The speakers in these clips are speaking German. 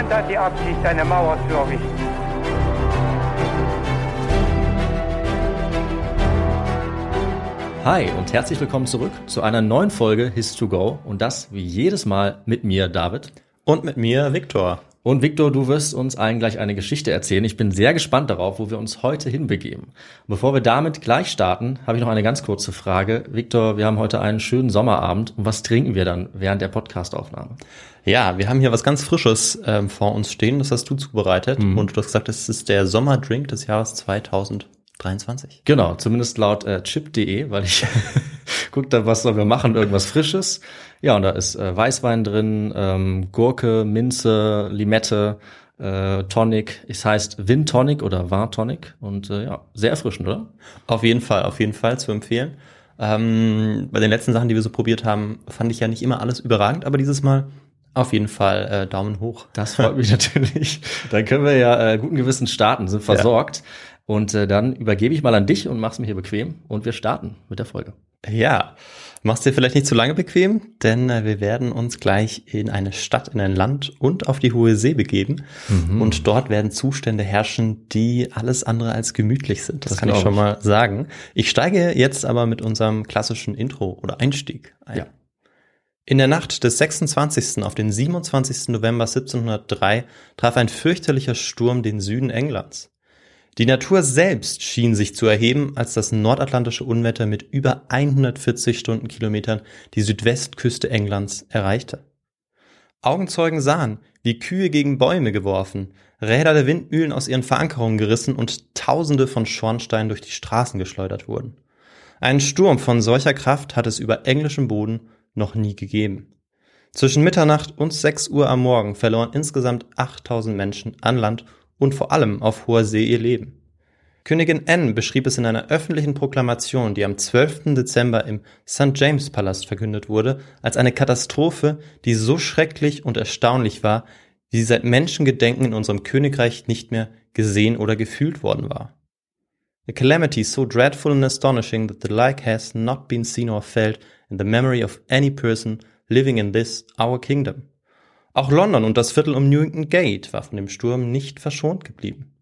Niemand hat die Absicht, eine Mauer zu errichten. Hi und herzlich willkommen zurück zu einer neuen Folge His2Go und das wie jedes Mal mit mir, David. Und mit mir, Viktor. Und Victor, du wirst uns allen gleich eine Geschichte erzählen. Ich bin sehr gespannt darauf, wo wir uns heute hinbegeben. Bevor wir damit gleich starten, habe ich noch eine ganz kurze Frage. Victor, wir haben heute einen schönen Sommerabend. Und was trinken wir dann während der Podcastaufnahme? Ja, wir haben hier was ganz Frisches ähm, vor uns stehen. Das hast du zubereitet. Mhm. Und du hast gesagt, es ist der Sommerdrink des Jahres 2023. Genau, zumindest laut äh, chip.de, weil ich guckt da, was sollen wir machen, irgendwas Frisches. Ja, und da ist äh, Weißwein drin, ähm, Gurke, Minze, Limette, äh, Tonic. Es heißt Win Tonic oder War Tonic und äh, ja, sehr erfrischend, oder? Auf jeden Fall, auf jeden Fall zu empfehlen. Ähm, bei den letzten Sachen, die wir so probiert haben, fand ich ja nicht immer alles überragend, aber dieses Mal auf jeden Fall äh, Daumen hoch. Das freut mich natürlich. Dann können wir ja äh, guten Gewissens starten, sind versorgt. Und äh, dann übergebe ich mal an dich und mach's mir hier bequem und wir starten mit der Folge. Ja, machst dir vielleicht nicht zu lange bequem, denn äh, wir werden uns gleich in eine Stadt, in ein Land und auf die hohe See begeben. Mhm. Und dort werden Zustände herrschen, die alles andere als gemütlich sind. Das, Das kann ich schon mal sagen. Ich steige jetzt aber mit unserem klassischen Intro oder Einstieg ein. Ja. In der Nacht des 26. auf den 27. November 1703 traf ein fürchterlicher Sturm den Süden Englands. Die Natur selbst schien sich zu erheben, als das nordatlantische Unwetter mit über 140 Stundenkilometern die Südwestküste Englands erreichte. Augenzeugen sahen, wie Kühe gegen Bäume geworfen, Räder der Windmühlen aus ihren Verankerungen gerissen und Tausende von Schornsteinen durch die Straßen geschleudert wurden. Einen Sturm von solcher Kraft hat es über englischem Boden noch nie gegeben. Zwischen Mitternacht und 6 Uhr am Morgen verloren insgesamt 8000 Menschen an Land und vor allem auf hoher See ihr Leben. Königin Anne beschrieb es in einer öffentlichen Proklamation, die am 12. Dezember im St. James Palast verkündet wurde, als eine Katastrophe, die so schrecklich und erstaunlich war, wie sie seit Menschengedenken in unserem Königreich nicht mehr gesehen oder gefühlt worden war. A calamity so dreadful and astonishing that the like has not been seen or felt in the memory of any person living in this our kingdom. Auch London und das Viertel um Newington Gate war von dem Sturm nicht verschont geblieben.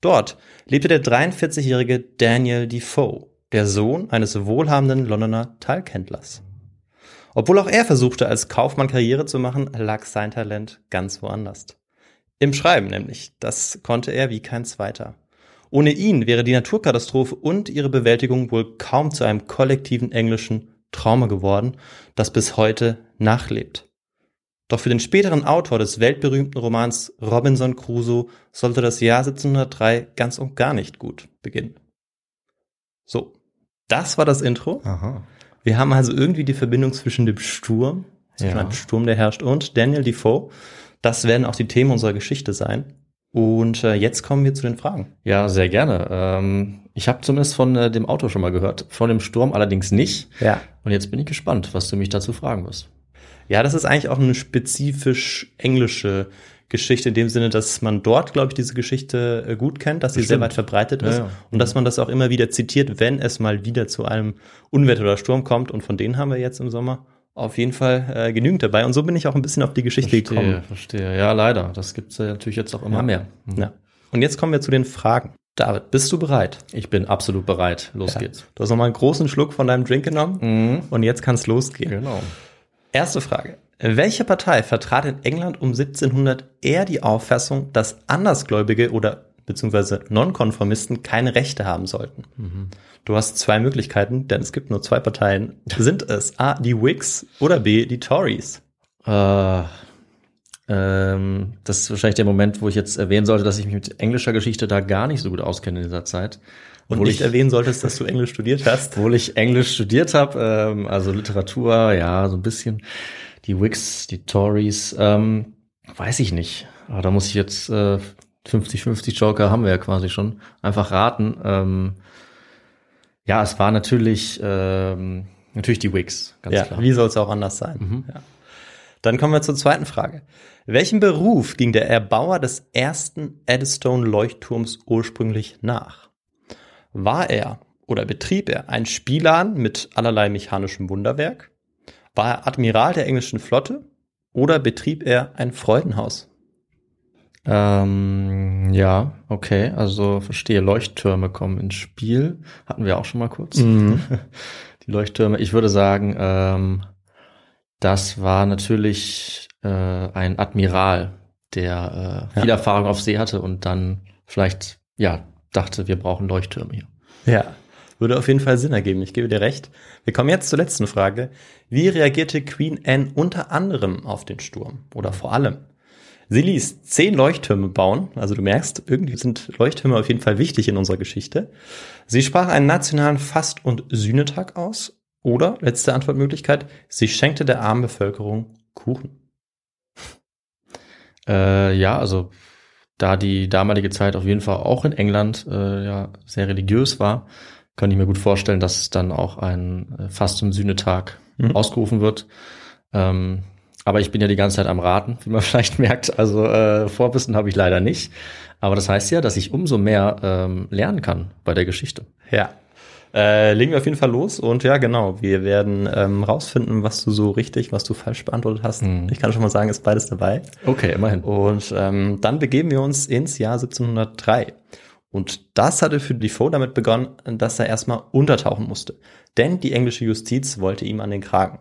Dort lebte der 43-jährige Daniel Defoe, der Sohn eines wohlhabenden Londoner Talghändlers. Obwohl auch er versuchte, als Kaufmann Karriere zu machen, lag sein Talent ganz woanders. Im Schreiben nämlich. Das konnte er wie kein zweiter. Ohne ihn wäre die Naturkatastrophe und ihre Bewältigung wohl kaum zu einem kollektiven englischen Trauma geworden, das bis heute nachlebt. Doch für den späteren Autor des weltberühmten Romans Robinson Crusoe sollte das Jahr 1703 ganz und gar nicht gut beginnen. So, das war das Intro. Aha. Wir haben also irgendwie die Verbindung zwischen dem Sturm, zwischen Ja. einem Sturm, der herrscht, und Daniel Defoe. Das werden auch die Themen unserer Geschichte sein. Und äh, jetzt kommen wir zu den Fragen. Ja, sehr gerne. Ähm, ich habe zumindest von äh, dem Auto schon mal gehört, von dem Sturm allerdings nicht. Ja. Und jetzt bin ich gespannt, was du mich dazu fragen wirst. Ja, das ist eigentlich auch eine spezifisch englische Geschichte in dem Sinne, dass man dort, glaube ich, diese Geschichte äh, gut kennt, dass sie sehr Bestimmt. weit verbreitet Ja, ist ja. und dass man das auch immer wieder zitiert, wenn es mal wieder zu einem Unwetter oder Sturm kommt. Und von denen haben wir jetzt im Sommer auf jeden Fall äh, genügend dabei. Und so bin ich auch ein bisschen auf die Geschichte gekommen. verstehe. Ja, leider. Das gibt's äh, natürlich jetzt auch immer Ja. mehr. Mhm. Ja. Und jetzt kommen wir zu den Fragen. David, bist du bereit? Ich bin absolut bereit. Los Ja. geht's. Du hast nochmal einen großen Schluck von deinem Drink genommen Mhm. und jetzt kann es losgehen. Genau. Erste Frage. Welche Partei vertrat in England um 1700 eher die Auffassung, dass Andersgläubige oder beziehungsweise Nonkonformisten keine Rechte haben sollten? Du hast zwei Möglichkeiten, denn es gibt nur zwei Parteien. Sind es A, die Whigs oder B, die Tories? Äh, ähm, das ist wahrscheinlich der Moment, wo ich jetzt erwähnen sollte, dass ich mich mit englischer Geschichte da gar nicht so gut auskenne in dieser Zeit. Und nicht ich, erwähnen solltest, dass du Englisch studiert hast. obwohl ich Englisch studiert habe, ähm, also Literatur, ja, so ein bisschen. Die Whigs, die Tories, ähm, weiß ich nicht. Aber da muss ich jetzt äh, 50-50 Joker haben wir ja quasi schon. Einfach raten. Ähm, ja, es war natürlich, ähm, natürlich die Whigs, ganz ja, klar. wie soll es auch anders sein? Ja. Dann kommen wir zur zweiten Frage. Welchem Beruf ging der Erbauer des ersten Eddystone-Leuchtturms ursprünglich nach? War er oder betrieb er ein Spielladen mit allerlei mechanischem Wunderwerk? War er Admiral der englischen Flotte? Oder betrieb er ein Freudenhaus? Ähm, ja, okay, also verstehe, Leuchttürme kommen ins Spiel. Hatten wir auch schon mal kurz. Die Leuchttürme. Ich würde sagen, ähm, das war natürlich äh, ein Admiral, der äh, viel Erfahrung auf See hatte und dann vielleicht, ja, dachte, wir brauchen Leuchttürme hier. Ja, würde auf jeden Fall Sinn ergeben. Ich gebe dir recht. Wir kommen jetzt zur letzten Frage. Wie reagierte Queen Anne unter anderem auf den Sturm? Oder vor allem? Sie ließ zehn Leuchttürme bauen. Also du merkst, irgendwie sind Leuchttürme auf jeden Fall wichtig in unserer Geschichte. Sie sprach einen nationalen Fast- und Sühnetag aus. Oder, letzte Antwortmöglichkeit, sie schenkte der armen Bevölkerung Kuchen. Äh, ja, also da die damalige Zeit auf jeden Fall auch in England äh, ja sehr religiös war, kann ich mir gut vorstellen, dass dann auch ein äh, Fast- und Sühnetag Mhm. ausgerufen wird. Ähm, aber ich bin ja die ganze Zeit am Raten, wie man vielleicht merkt. Also äh, Vorwissen habe ich leider nicht. Aber das heißt ja, dass ich umso mehr ähm, lernen kann bei der Geschichte. Ja. Äh, legen wir auf jeden Fall los und ja, genau, wir werden ähm, rausfinden, was du so richtig, was du falsch beantwortet hast. Ich kann schon mal sagen, ist beides dabei. Okay, immerhin. Und ähm, dann begeben wir uns ins Jahr 1703. Und das hatte für Defoe damit begonnen, dass er erstmal untertauchen musste. Denn die englische Justiz wollte ihm an den Kragen.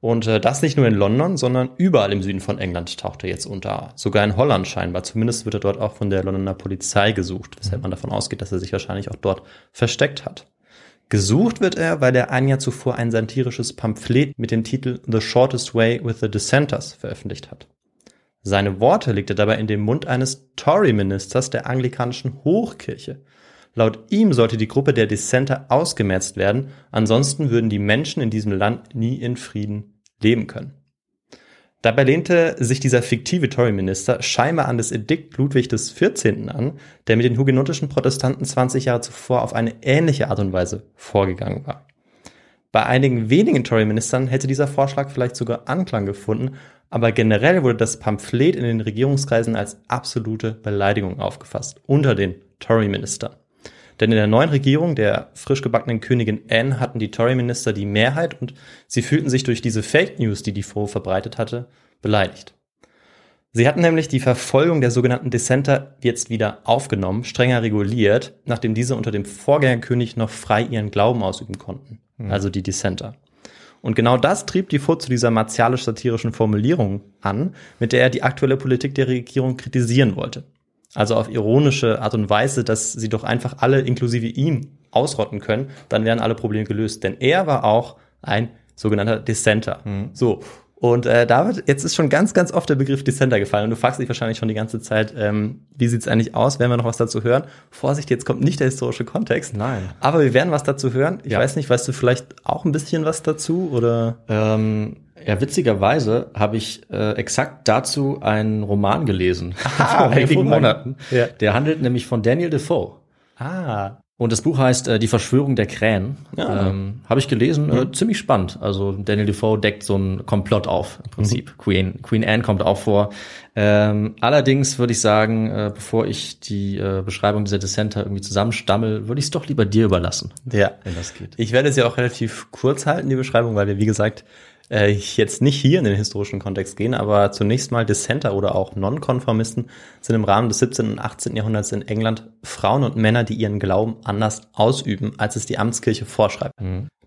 Und äh, das nicht nur in London, sondern überall im Süden von England taucht er jetzt unter. Sogar in Holland scheinbar. Zumindest wird er dort auch von der Londoner Polizei gesucht, weshalb man davon ausgeht, dass er sich wahrscheinlich auch dort versteckt hat. Gesucht wird er, weil er ein Jahr zuvor ein satirisches Pamphlet mit dem Titel The Shortest Way with the Dissenters veröffentlicht hat. Seine Worte legte dabei in den Mund eines Tory-Ministers der anglikanischen Hochkirche. Laut ihm sollte die Gruppe der Dissenter ausgemerzt werden, ansonsten würden die Menschen in diesem Land nie in Frieden leben können. Dabei lehnte sich dieser fiktive Tory-Minister scheinbar an das Edikt Ludwig 14. an, der mit den hugenotischen Protestanten 20 Jahre zuvor auf eine ähnliche Art und Weise vorgegangen war. Bei einigen wenigen Tory-Ministern hätte dieser Vorschlag vielleicht sogar Anklang gefunden, aber generell wurde das Pamphlet in den Regierungskreisen als absolute Beleidigung aufgefasst unter den Tory-Ministern. Denn in der neuen Regierung der frisch gebackenen Königin Anne hatten die Tory-Minister die Mehrheit und sie fühlten sich durch diese Fake News, die Defoe verbreitet hatte, beleidigt. Sie hatten nämlich die Verfolgung der sogenannten Dissenter jetzt wieder aufgenommen, strenger reguliert, nachdem diese unter dem Vorgängerkönig noch frei ihren Glauben ausüben konnten. Also die Dissenter. Und genau das trieb Defoe zu dieser martialisch-satirischen Formulierung an, mit der er die aktuelle Politik der Regierung kritisieren wollte. Also auf ironische Art und Weise, dass sie doch einfach alle inklusive ihm ausrotten können, dann wären alle Probleme gelöst. Denn er war auch ein sogenannter Dissenter. So. Und äh, David, jetzt ist schon ganz, ganz oft der Begriff Dissenter gefallen und du fragst dich wahrscheinlich schon die ganze Zeit, ähm, wie sieht's eigentlich aus? Werden wir noch was dazu hören? Vorsicht, jetzt kommt nicht der historische Kontext. Nein. Aber wir werden was dazu hören. Ich Ja. weiß nicht, weißt du vielleicht auch ein bisschen was dazu oder? Ähm, ja, witzigerweise habe ich äh, exakt dazu einen Roman gelesen Ah, vor hervorragend. Monaten. Ja. Der handelt nämlich von Daniel Defoe. Ah, Und das Buch heißt äh, Die Verschwörung der Krähen. Ja. Ähm, Habe ich gelesen, äh, ziemlich spannend. Also Daniel Defoe deckt so einen Komplott auf im Prinzip. Queen, Queen Anne kommt auch vor. Ähm, allerdings würde ich sagen, äh, bevor ich die äh, Beschreibung dieser Dissenter irgendwie zusammenstammel, würde ich es doch lieber dir überlassen, ja. wenn das geht. Ich werde es ja auch relativ kurz halten, die Beschreibung, weil wir, wie gesagt, äh, jetzt nicht hier in den historischen Kontext gehen, aber zunächst mal Dissenter oder auch Nonkonformisten sind im Rahmen des 17. und 18. Jahrhunderts in England Frauen und Männer, die ihren Glauben anders ausüben, als es die Amtskirche vorschreibt.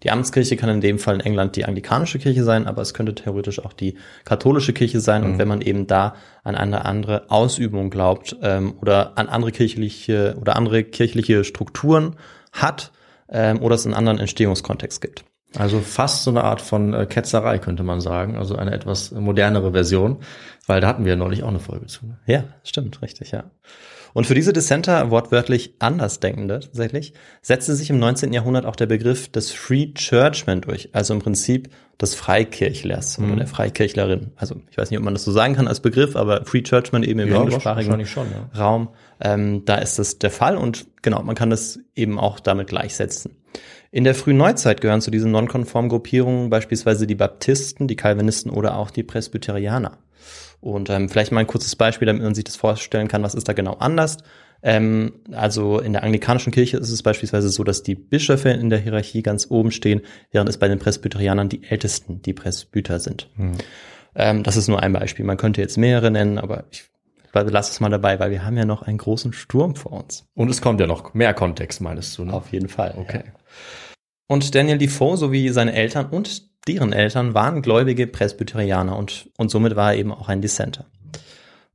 Die Amtskirche kann in dem Fall in England die anglikanische Kirche sein, aber es könnte theoretisch auch die katholische Kirche sein. Und wenn man eben da an eine andere Ausübung glaubt ähm, oder an andere kirchliche oder andere kirchliche Strukturen hat ähm, oder es einen anderen Entstehungskontext gibt. Also fast so eine Art von äh, Ketzerei, könnte man sagen. Also eine etwas modernere Version, weil da hatten wir neulich auch eine Folge zu. Ne? Ja, stimmt, richtig, ja. Und für diese Dissenter, wortwörtlich Andersdenkende tatsächlich, setzte sich im 19. Jahrhundert auch der Begriff des Free Churchman durch, also im Prinzip des Freikirchlers oder der Freikirchlerin. Also ich weiß nicht, ob man das so sagen kann als Begriff, aber Free Churchman eben im Ja, englischsprachigen schon, ja. Raum, ähm, da ist das der Fall und genau, man kann das eben auch damit gleichsetzen. In der frühen Neuzeit gehören zu diesen nonkonformen Gruppierungen beispielsweise die Baptisten, die Calvinisten oder auch die Presbyterianer. Und ähm, vielleicht mal ein kurzes Beispiel, damit man sich das vorstellen kann, was ist da genau anders. Ähm, also in der anglikanischen Kirche ist es beispielsweise so, dass die Bischöfe in der Hierarchie ganz oben stehen, während es bei den Presbyterianern die Ältesten, die Presbyter sind. Ähm, das ist nur ein Beispiel. Man könnte jetzt mehrere nennen, aber ich lasse es mal dabei, weil wir haben ja noch einen großen Sturm vor uns. Und es kommt ja noch mehr Kontext, meinst du, ne? Auf jeden Fall. Okay. Und Daniel Defoe sowie seine Eltern und deren Eltern waren gläubige Presbyterianer und, und somit war er eben auch ein Dissenter.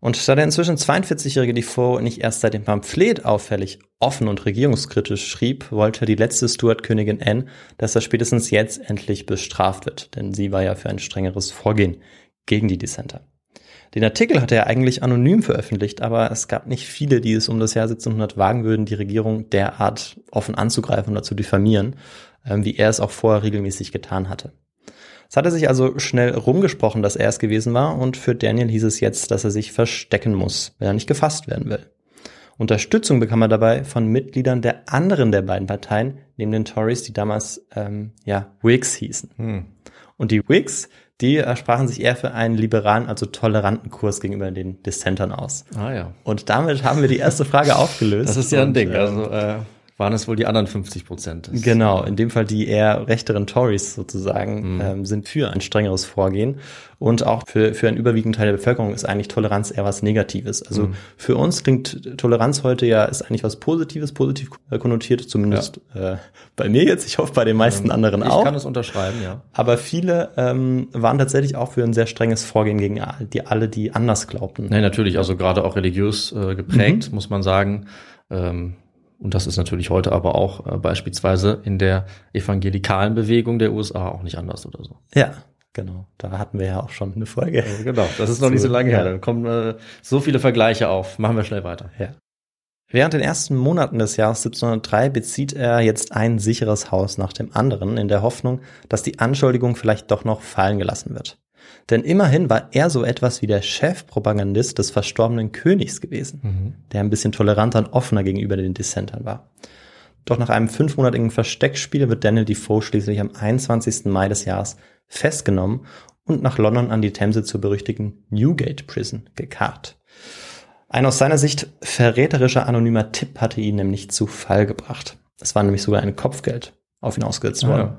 Und da der inzwischen 42-jährige Defoe nicht erst seit dem Pamphlet auffällig offen und regierungskritisch schrieb, wollte die letzte Stuart-Königin Anne, dass er spätestens jetzt endlich bestraft wird, denn sie war ja für ein strengeres Vorgehen gegen die Dissenter. Den Artikel hatte er eigentlich anonym veröffentlicht, aber es gab nicht viele, die es um das Jahr 1700 wagen würden, die Regierung derart offen anzugreifen oder zu diffamieren, wie er es auch vorher regelmäßig getan hatte. Es hatte sich also schnell rumgesprochen, dass er es gewesen war, und für Daniel hieß es jetzt, dass er sich verstecken muss, wenn er nicht gefasst werden will. Unterstützung bekam er dabei von Mitgliedern der anderen der beiden Parteien, neben den Tories, die damals ähm, ja Whigs hießen. Und die Whigs, die äh, sprachen sich eher für einen liberalen, also toleranten Kurs gegenüber den Dissentern aus. Ah ja. Und damit haben wir die erste Frage aufgelöst. Das ist ja ein Und, Ding. äh, Also äh, waren es wohl die anderen 50 Prozent. Genau, in dem Fall die eher rechteren Tories sozusagen Mhm. ähm, sind für ein strengeres Vorgehen. Und auch für, für einen überwiegenden Teil der Bevölkerung ist eigentlich Toleranz eher was Negatives. Also Mhm. für uns klingt Toleranz heute ja, ist eigentlich was Positives, positiv konnotiert, zumindest äh, bei mir jetzt. Ich hoffe bei den meisten anderen Ähm, Ich auch. kann es unterschreiben, ja. Aber viele ähm, waren tatsächlich auch für ein sehr strenges Vorgehen gegen die alle, die anders glaubten. Nein, natürlich, also gerade auch religiös äh, geprägt, muss man sagen. Ähm, und das ist natürlich heute aber auch äh, beispielsweise in der evangelikalen Bewegung der USA auch nicht anders oder so. Ja, genau. Da hatten wir ja auch schon eine Folge. Genau, das ist noch nicht so lange her. Da kommen äh, so viele Vergleiche auf. Machen wir schnell weiter. Ja. Während den ersten Monaten des Jahres 1703 bezieht er jetzt ein sicheres Haus nach dem anderen in der Hoffnung, dass die Anschuldigung vielleicht doch noch fallen gelassen wird. Denn immerhin war er so etwas wie der Chefpropagandist des verstorbenen Königs gewesen, der ein bisschen toleranter und offener gegenüber den Dissentern war. Doch nach einem fünfmonatigen Versteckspiel wird Daniel Defoe schließlich am 21. Mai des Jahres festgenommen und nach London an die Themse zur berüchtigten Newgate Prison gekarrt. Ein aus seiner Sicht verräterischer anonymer Tipp hatte ihn nämlich zu Fall gebracht. Es war nämlich sogar ein Kopfgeld auf ihn ausgesetzt worden.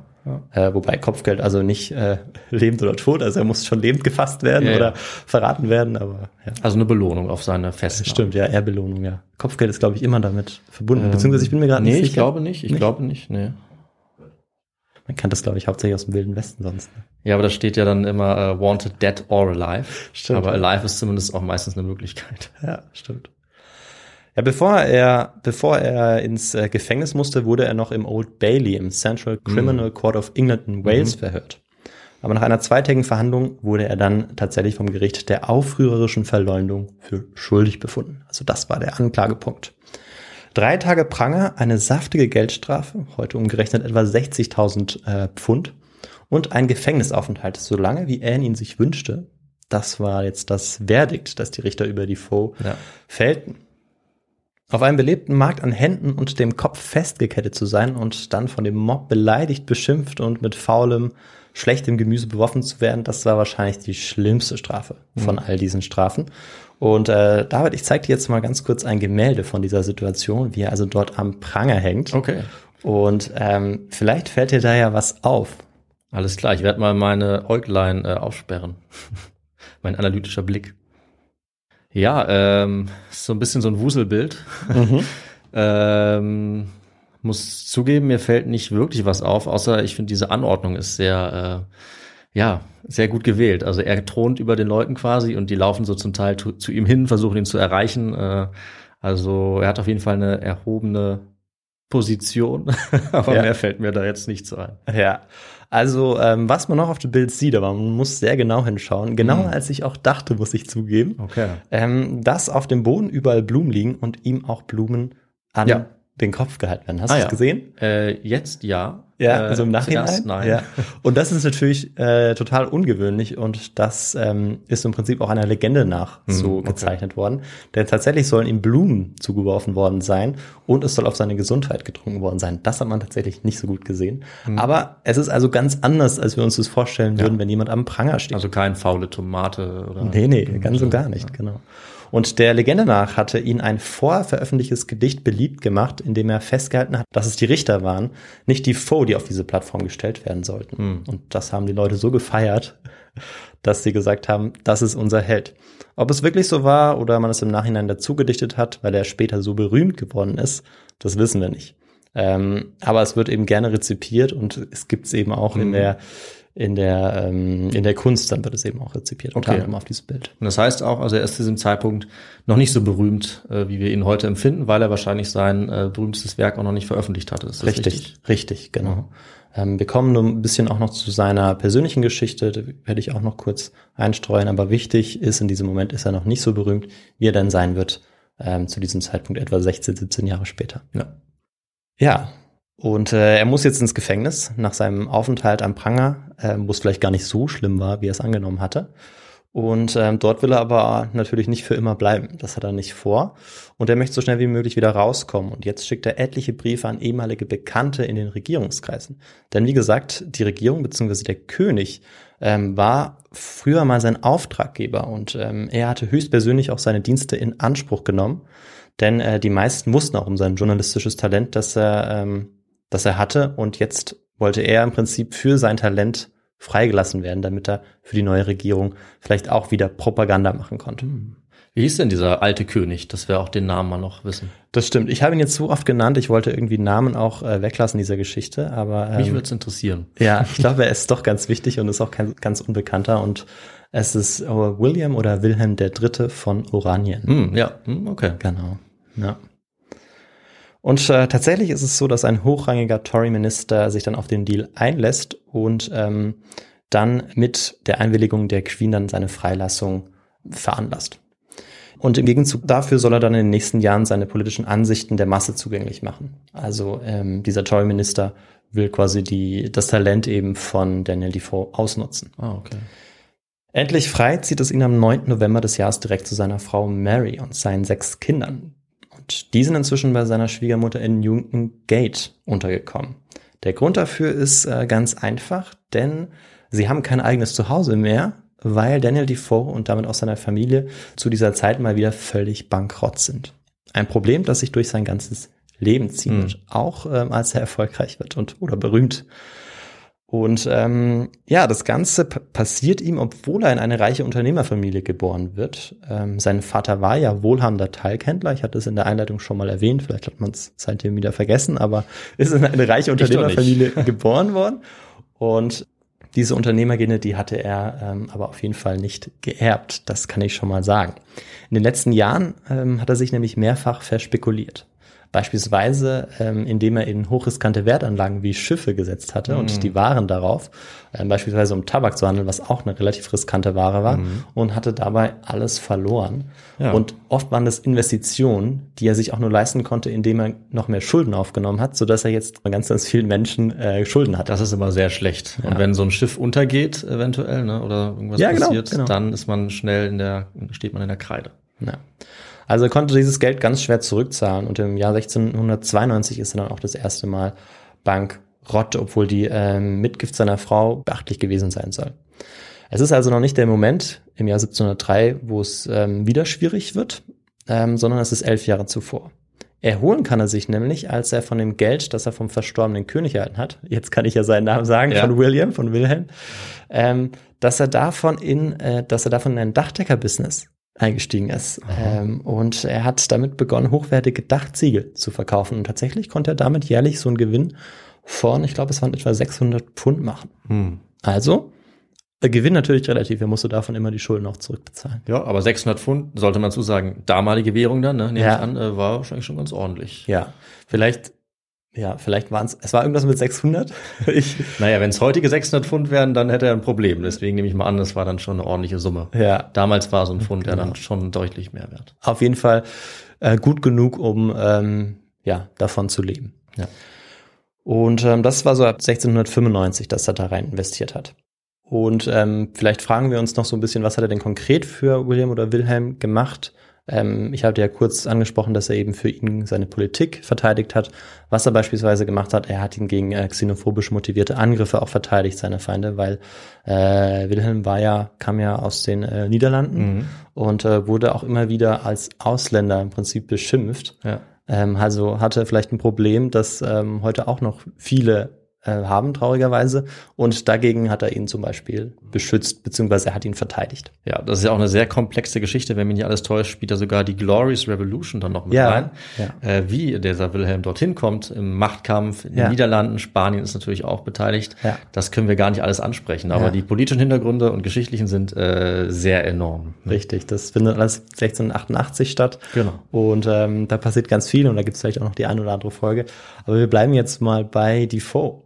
Äh, wobei Kopfgeld also nicht äh, lebend oder tot, also er muss schon lebend gefasst werden Ja, ja. oder verraten werden, aber ja. Also eine Belohnung auf seine Festnahme. Stimmt, ja, Ehrbelohnung, ja. Kopfgeld ist, glaube ich, immer damit verbunden. Beziehungsweise ich bin mir gerade Nee, nicht ich sicher. glaube nicht. Ich Nicht? glaube nicht. Nee. Man kennt das, glaube ich, hauptsächlich aus dem Wilden Westen sonst. Ne? Ja, aber da steht ja dann immer äh, wanted dead or alive. Stimmt, aber ja. alive ist zumindest auch meistens eine Möglichkeit. Ja, stimmt. Ja, bevor er, bevor er ins äh, Gefängnis musste, wurde er noch im Old Bailey, im Central Criminal Court of England in Wales verhört. Aber nach einer zweitägigen Verhandlung wurde er dann tatsächlich vom Gericht der aufrührerischen Verleumdung für schuldig befunden. Also das war der Anklagepunkt. Drei Tage Pranger, eine saftige Geldstrafe, heute umgerechnet etwa 60.000 äh, Pfund und ein Gefängnisaufenthalt, solange wie Anne ihn sich wünschte. Das war jetzt das Verdikt, das die Richter über die Foe Ja. fällten. Auf einem belebten Markt an Händen und dem Kopf festgekettet zu sein und dann von dem Mob beleidigt, beschimpft und mit faulem, schlechtem Gemüse beworfen zu werden, das war wahrscheinlich die schlimmste Strafe von all diesen Strafen. Und äh, David, ich zeige dir jetzt mal ganz kurz ein Gemälde von dieser Situation, wie er also dort am Pranger hängt. Okay. Und ähm, vielleicht fällt dir da ja was auf. Alles klar, ich werde mal meine Äuglein äh, aufsperren. mein analytischer Blick. Ja, ähm, so ein bisschen so ein Wuselbild. ähm, muss zugeben, mir fällt nicht wirklich was auf, außer ich finde diese Anordnung ist sehr, äh, ja, sehr gut gewählt. Also er thront über den Leuten quasi und die laufen so zum Teil zu, zu ihm hin, versuchen ihn zu erreichen. Äh, also er hat auf jeden Fall eine erhobene Position, aber Ja. mehr fällt mir da jetzt nicht so ein. Ja. Also, ähm, was man noch auf dem Bild sieht, aber man muss sehr genau hinschauen, genauer Mhm. als ich auch dachte, muss ich zugeben, Okay. ähm, dass auf dem Boden überall Blumen liegen und ihm auch Blumen an Ja. Den Kopf gehalten werden. Hast Ah, du ja. es gesehen? Äh, jetzt ja. Ja, äh, also im Nachhinein. zuerst nein. Ja. Und das ist natürlich äh, total ungewöhnlich und das ähm, ist im Prinzip auch einer Legende nach Mhm, so okay. gezeichnet worden. Denn tatsächlich sollen ihm Blumen zugeworfen worden sein und es soll auf seine Gesundheit getrunken worden sein. Das hat man tatsächlich nicht so gut gesehen. Aber es ist also ganz anders, als wir uns das vorstellen Mhm. Ja. würden, wenn jemand am Pranger steht. Also kein faule Tomate oder. Nee, nee, ganz und gar nicht, genau. Und der Legende nach hatte ihn ein vorveröffentlichtes Gedicht beliebt gemacht, in dem er festgehalten hat, dass es die Richter waren, nicht die Foe, die auf diese Plattform gestellt werden sollten. Und das haben die Leute so gefeiert, dass sie gesagt haben, das ist unser Held. Ob es wirklich so war oder man es im Nachhinein dazu gedichtet hat, weil er später so berühmt geworden ist, das wissen wir nicht. Ähm, aber es wird eben gerne rezipiert und es gibt es eben auch in der in der ähm, in der Kunst, dann wird es eben auch rezipiert, unter Okay. anderem auf diesem Bild. Und das heißt auch, also er ist zu diesem Zeitpunkt noch nicht so berühmt, äh, wie wir ihn heute empfinden, weil er wahrscheinlich sein äh, berühmstes Werk auch noch nicht veröffentlicht hatte. Das Richtig, richtig, genau. Ähm, wir kommen nur ein bisschen auch noch zu seiner persönlichen Geschichte, da werde ich auch noch kurz einstreuen, aber wichtig ist, in diesem Moment ist er noch nicht so berühmt, wie er dann sein wird, ähm, zu diesem Zeitpunkt etwa 16, 17 Jahre später. Ja. Ja, und äh, er muss jetzt ins Gefängnis nach seinem Aufenthalt am Pranger, äh, wo es vielleicht gar nicht so schlimm war, wie er es angenommen hatte. Und ähm, dort will er aber natürlich nicht für immer bleiben. Das hat er nicht vor. Und er möchte so schnell wie möglich wieder rauskommen. Und jetzt schickt er etliche Briefe an ehemalige Bekannte in den Regierungskreisen. Denn wie gesagt, die Regierung bzw. der König ähm, war früher mal sein Auftraggeber und ähm, er hatte höchstpersönlich auch seine Dienste in Anspruch genommen. Denn äh, die meisten wussten auch um sein journalistisches Talent, das er, ähm, das er hatte. Und jetzt wollte er im Prinzip für sein Talent freigelassen werden, damit er für die neue Regierung vielleicht auch wieder Propaganda machen konnte. Wie hieß denn dieser alte König, dass wir auch den Namen mal noch wissen? Das stimmt. Ich habe ihn jetzt so oft genannt, ich wollte irgendwie Namen auch äh, weglassen dieser Geschichte, aber Mich ähm, würde es interessieren. ja, ich glaube, er ist doch ganz wichtig und ist auch kein, ganz unbekannter und es ist äh, William oder Wilhelm der Dritte von Oranien. Hm, ja, hm, okay. Genau. Ja. Und äh, tatsächlich ist es so, dass ein hochrangiger Tory-Minister sich dann auf den Deal einlässt und ähm, dann mit der Einwilligung der Queen dann seine Freilassung veranlasst. Und im Gegenzug dafür soll er dann in den nächsten Jahren seine politischen Ansichten der Masse zugänglich machen. Also ähm, dieser Tory-Minister will quasi die, das Talent eben von Daniel Defoe ausnutzen. Ah, okay. Endlich frei zieht es ihn am 9. November des Jahres direkt zu seiner Frau Mary und seinen sechs Kindern. Und die sind inzwischen bei seiner Schwiegermutter in Newton Gate untergekommen. Der Grund dafür ist äh, ganz einfach, denn sie haben kein eigenes Zuhause mehr, weil Daniel Defoe und damit auch seine Familie zu dieser Zeit mal wieder völlig bankrott sind. Ein Problem, das sich durch sein ganzes Leben ziehen Hm. wird, auch ähm, als er erfolgreich wird und oder berühmt. Und ähm, ja, das Ganze passiert ihm, obwohl er in eine reiche Unternehmerfamilie geboren wird. Ähm, sein Vater war ja wohlhabender Talghändler. Ich hatte es in der Einleitung schon mal erwähnt. Vielleicht hat man es seitdem wieder vergessen, aber ist in eine reiche. Unternehmerfamilie geboren worden. Und diese Unternehmergene, die hatte er ähm, aber auf jeden Fall nicht geerbt. Das kann ich schon mal sagen. In den letzten Jahren ähm, hat er sich nämlich mehrfach verspekuliert. Beispielsweise, ähm, indem er in hochriskante Wertanlagen wie Schiffe gesetzt hatte Mhm. und die Waren darauf, ähm, beispielsweise um Tabak zu handeln, was auch eine relativ riskante Ware war, und hatte dabei alles verloren. Mhm. Ja. Und oft waren das Investitionen, die er sich auch nur leisten konnte, indem er noch mehr Schulden aufgenommen hat, sodass er jetzt ganz, ganz vielen Menschen äh, Schulden hat. Das ist immer sehr schlecht. Und wenn so ein Schiff untergeht, eventuell, ne, oder irgendwas Ja, genau, passiert, genau. dann ist man schnell in der, steht man in der Kreide. Ja. Also er konnte dieses Geld ganz schwer zurückzahlen und im Jahr 1692 ist er dann auch das erste Mal bankrott, obwohl die ähm, Mitgift seiner Frau beachtlich gewesen sein soll. Es ist also noch nicht der Moment im Jahr 1703, wo es ähm, wieder schwierig wird, ähm, sondern es ist elf Jahre zuvor. Erholen kann er sich nämlich, als er von dem Geld, das er vom verstorbenen König erhalten hat, jetzt kann ich ja seinen Namen sagen, Ja. von William, von Wilhelm, ähm, dass er davon in, äh, dass er davon in ein Dachdeckerbusiness eingestiegen ist. Ähm, und er hat damit begonnen, hochwertige Dachziegel zu verkaufen. Und tatsächlich konnte er damit jährlich so einen Gewinn von, ich glaube, es waren etwa 600 Pfund machen. Hm. Also, Gewinn natürlich relativ. Er musste davon immer die Schulden auch zurückbezahlen. Ja, aber 600 Pfund, sollte man zusagen, damalige Währung dann, ne, nehme Ja. ich an, äh, war wahrscheinlich schon ganz ordentlich. Ja, vielleicht Ja, vielleicht waren es, es war irgendwas mit 600. ich, Naja, wenn es heutige 600 Pfund wären, dann hätte er ein Problem. Deswegen nehme ich mal an, das war dann schon eine ordentliche Summe. ja, Damals war so ein Pfund ja Genau. dann schon deutlich mehr wert. auf jeden Fall äh, gut genug, um ähm, ja, davon zu leben. Ja. Und ähm, das war so ab 1695, dass er da rein investiert hat. Und ähm, vielleicht fragen wir uns noch so ein bisschen, was hat er denn konkret für William oder Wilhelm gemacht? Ähm, ich hatte ja kurz angesprochen, dass er eben für ihn seine Politik verteidigt hat. Was er beispielsweise gemacht hat, er hat ihn gegen äh, xenophobisch motivierte Angriffe auch verteidigt, seine Feinde, weil äh, Wilhelm war ja, kam ja aus den äh, Niederlanden und äh, wurde auch immer wieder als Ausländer im Prinzip beschimpft. Ja. Ähm, also hatte vielleicht ein Problem, das ähm, heute auch noch viele äh, haben, traurigerweise. Und dagegen hat er ihn zum Beispiel beschützt, beziehungsweise er hat ihn verteidigt. Ja, das ist ja auch eine sehr komplexe Geschichte. Wenn mich nicht alles täuscht, spielt da sogar die Glorious Revolution dann noch mit Ja, rein. ja. Äh, wie dieser Wilhelm dorthin kommt im Machtkampf in Ja. den Niederlanden, Spanien ist natürlich auch beteiligt. Ja. Das können wir gar nicht alles ansprechen. Aber die politischen Hintergründe und geschichtlichen sind äh, sehr enorm. Richtig, das findet alles 1688 statt. Genau. Und ähm, da passiert ganz viel und da gibt es vielleicht auch noch die eine oder andere Folge. Aber wir bleiben jetzt mal bei Defoe.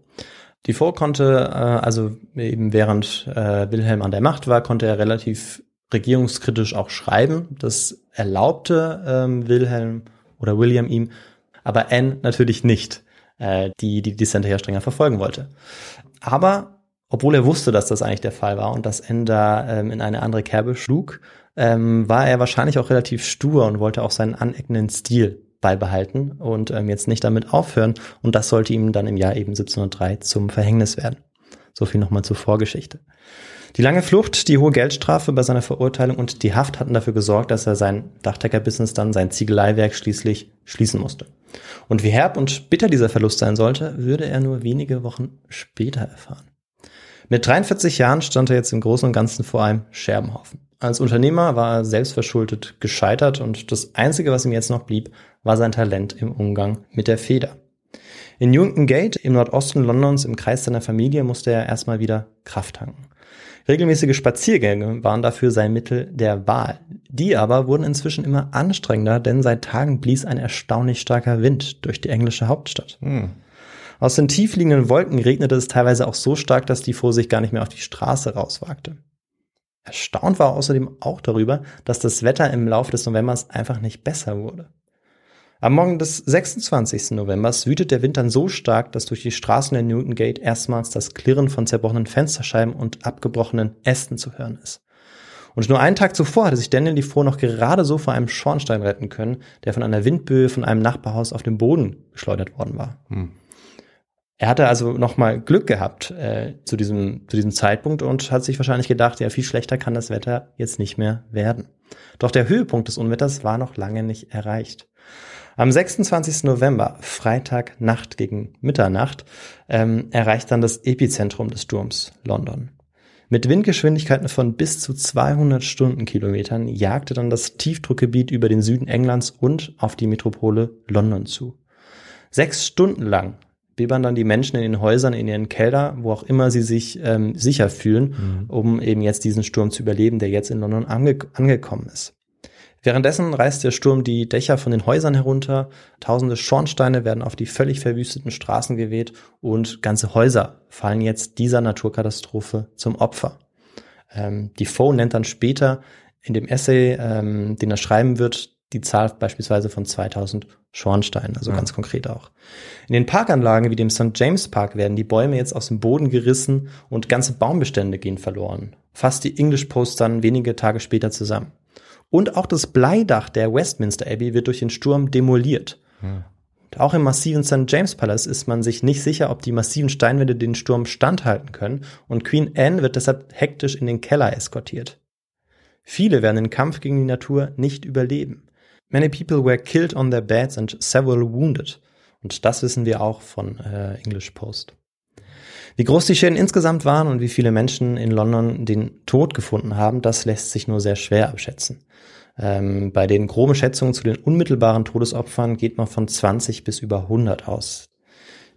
Defoe konnte, äh, also eben während äh, Wilhelm an der Macht war, konnte er relativ regierungskritisch auch schreiben. Das erlaubte ähm, Wilhelm oder William ihm, aber Anne natürlich nicht, äh, die die Dissenter ja strenger verfolgen wollte. Aber obwohl er wusste, dass das eigentlich der Fall war und dass Anne da ähm, in eine andere Kerbe schlug, ähm, war er wahrscheinlich auch relativ stur und wollte auch seinen aneckenden Stil beibehalten und ähm, jetzt nicht damit aufhören. Und das sollte ihm dann im Jahr eben 1703 zum Verhängnis werden. So viel nochmal zur Vorgeschichte. Die lange Flucht, die hohe Geldstrafe bei seiner Verurteilung und die Haft hatten dafür gesorgt, dass er sein Dachdeckerbusiness dann, sein Ziegeleiwerk schließlich schließen musste. Und wie herb und bitter dieser Verlust sein sollte, würde er nur wenige Wochen später erfahren. Mit 43 Jahren stand er jetzt im Großen und Ganzen vor einem Scherbenhaufen. Als Unternehmer war er selbstverschuldet gescheitert und das Einzige, was ihm jetzt noch blieb, war sein Talent im Umgang mit der Feder. In Newington Gate im Nordosten Londons im Kreis seiner Familie musste er erstmal wieder Kraft tanken. Regelmäßige Spaziergänge waren dafür sein Mittel der Wahl. Die aber wurden inzwischen immer anstrengender, denn seit Tagen blies ein erstaunlich starker Wind durch die englische Hauptstadt. Aus den tiefliegenden Wolken regnete es teilweise auch so stark, dass Defoe sich gar nicht mehr auf die Straße rauswagte. Erstaunt war er außerdem auch darüber, dass das Wetter im Laufe des Novembers einfach nicht besser wurde. Am Morgen des 26. Novembers wütet der Wind dann so stark, dass durch die Straßen der Newton Gate erstmals das Klirren von zerbrochenen Fensterscheiben und abgebrochenen Ästen zu hören ist. Und nur einen Tag zuvor hatte sich Daniel Defoe noch gerade so vor einem Schornstein retten können, der von einer Windböe von einem Nachbarhaus auf den Boden geschleudert worden war. Er hatte also nochmal Glück gehabt äh, zu, diesem, zu diesem Zeitpunkt und hat sich wahrscheinlich gedacht, ja, viel schlechter kann das Wetter jetzt nicht mehr werden. Doch der Höhepunkt des Unwetters war noch lange nicht erreicht. Am 26. November, Freitag Nacht gegen Mitternacht, ähm, erreicht dann das Epizentrum des Sturms London. Mit Windgeschwindigkeiten von bis zu 200 Stundenkilometern jagte dann das Tiefdruckgebiet über den Süden Englands und auf die Metropole London zu. Sechs Stunden lang bibbern dann die Menschen in den Häusern, in ihren Keller, wo auch immer sie sich ähm, sicher fühlen, um eben jetzt diesen Sturm zu überleben, der jetzt in London ange angekommen ist. Währenddessen reißt der Sturm die Dächer von den Häusern herunter, tausende Schornsteine werden auf die völlig verwüsteten Straßen geweht und ganze Häuser fallen jetzt dieser Naturkatastrophe zum Opfer. Ähm, Defoe nennt dann später in dem Essay, ähm, den er schreiben wird, die Zahl beispielsweise von 2000 Schornsteinen, also ganz konkret auch. In den Parkanlagen wie dem St. James Park werden die Bäume jetzt aus dem Boden gerissen und ganze Baumbestände gehen verloren. Fasst die English Post dann wenige Tage später zusammen. Und auch das Bleidach der Westminster Abbey wird durch den Sturm demoliert. Und auch im massiven St. James Palace ist man sich nicht sicher, ob die massiven Steinwände den Sturm standhalten können und Queen Anne wird deshalb hektisch in den Keller eskortiert. Viele werden den Kampf gegen die Natur nicht überleben. Many people were killed on their beds and several wounded. Und das wissen wir auch von äh, English Post. Wie groß die Schäden insgesamt waren und wie viele Menschen in London den Tod gefunden haben, das lässt sich nur sehr schwer abschätzen. Ähm, bei den groben Schätzungen zu den unmittelbaren Todesopfern geht man von 20 bis über 100 aus.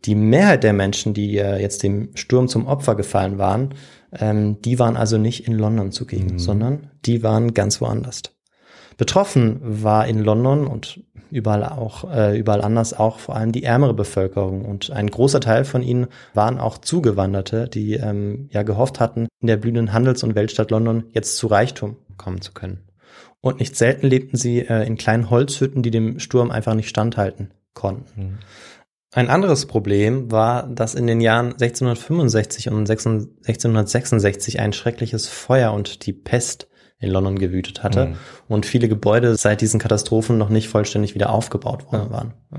Die Mehrheit der Menschen, die äh, jetzt dem Sturm zum Opfer gefallen waren, ähm, die waren also nicht in London zugegen, sondern die waren ganz woanders. Betroffen war in London und überall auch, äh, überall anders auch vor allem die ärmere Bevölkerung. Und ein großer Teil von ihnen waren auch Zugewanderte, die ähm, ja gehofft hatten, in der blühenden Handels- und Weltstadt London jetzt zu Reichtum kommen zu können. Und nicht selten lebten sie äh, in kleinen Holzhütten, die dem Sturm einfach nicht standhalten konnten. Mhm. Ein anderes Problem war, dass in den Jahren 1665 und 1666 ein schreckliches Feuer und die Pest in London gewütet hatte mhm. und viele Gebäude seit diesen Katastrophen noch nicht vollständig wieder aufgebaut worden waren. Ja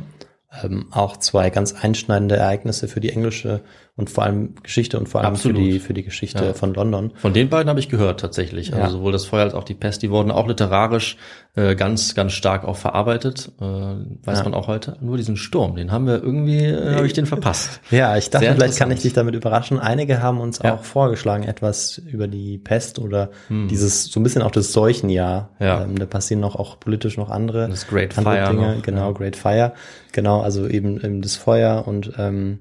ähm, auch zwei ganz einschneidende Ereignisse für die englische und vor allem Geschichte und vor allem für die, für die Geschichte ja. von London. Von den beiden habe ich gehört tatsächlich. Also ja. sowohl das Feuer als auch die Pest, die wurden auch literarisch äh, ganz, ganz stark auch verarbeitet. Äh, weiß ja. man auch heute. Nur diesen Sturm, den haben wir irgendwie, äh, habe ich den verpasst. Ja, ich dachte, vielleicht kann ich dich damit überraschen. Einige haben uns auch vorgeschlagen, etwas über die Pest oder hm. dieses, so ein bisschen auch das Seuchenjahr. Ja. Ähm, da passieren noch auch politisch noch andere, das Great andere Fire Dinge. Noch. Genau, Great Fire. Genau, also eben, eben das Feuer und ähm,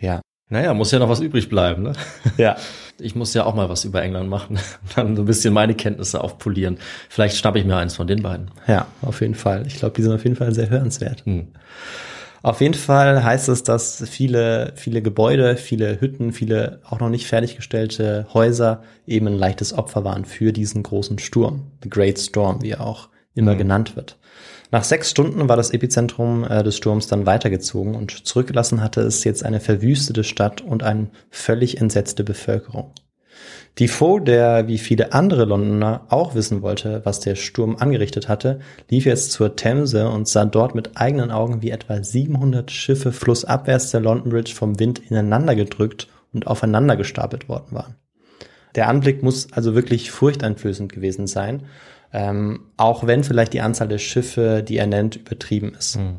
ja. Naja, muss ja noch was übrig bleiben, ne? Ja. Ich muss ja auch mal was über England machen. Dann so ein bisschen meine Kenntnisse aufpolieren. Vielleicht schnappe ich mir eins von den beiden. Ja, auf jeden Fall. Ich glaube, die sind auf jeden Fall sehr hörenswert. Hm. Auf jeden Fall heißt es, dass viele, viele Gebäude, viele Hütten, viele auch noch nicht fertiggestellte Häuser eben ein leichtes Opfer waren für diesen großen Sturm. The Great Storm, wie er auch immer mhm. genannt wird. Nach sechs Stunden war das Epizentrum äh, des Sturms dann weitergezogen und zurückgelassen hatte es jetzt eine verwüstete Stadt und eine völlig entsetzte Bevölkerung. Defoe, der wie viele andere Londoner auch wissen wollte, was der Sturm angerichtet hatte, lief jetzt zur Themse und sah dort mit eigenen Augen, wie etwa 700 Schiffe flussabwärts der London Bridge vom Wind ineinander gedrückt und aufeinander gestapelt worden waren. Der Anblick muss also wirklich furchteinflößend gewesen sein ähm, auch wenn vielleicht die Anzahl der Schiffe, die er nennt, übertrieben ist. Mhm.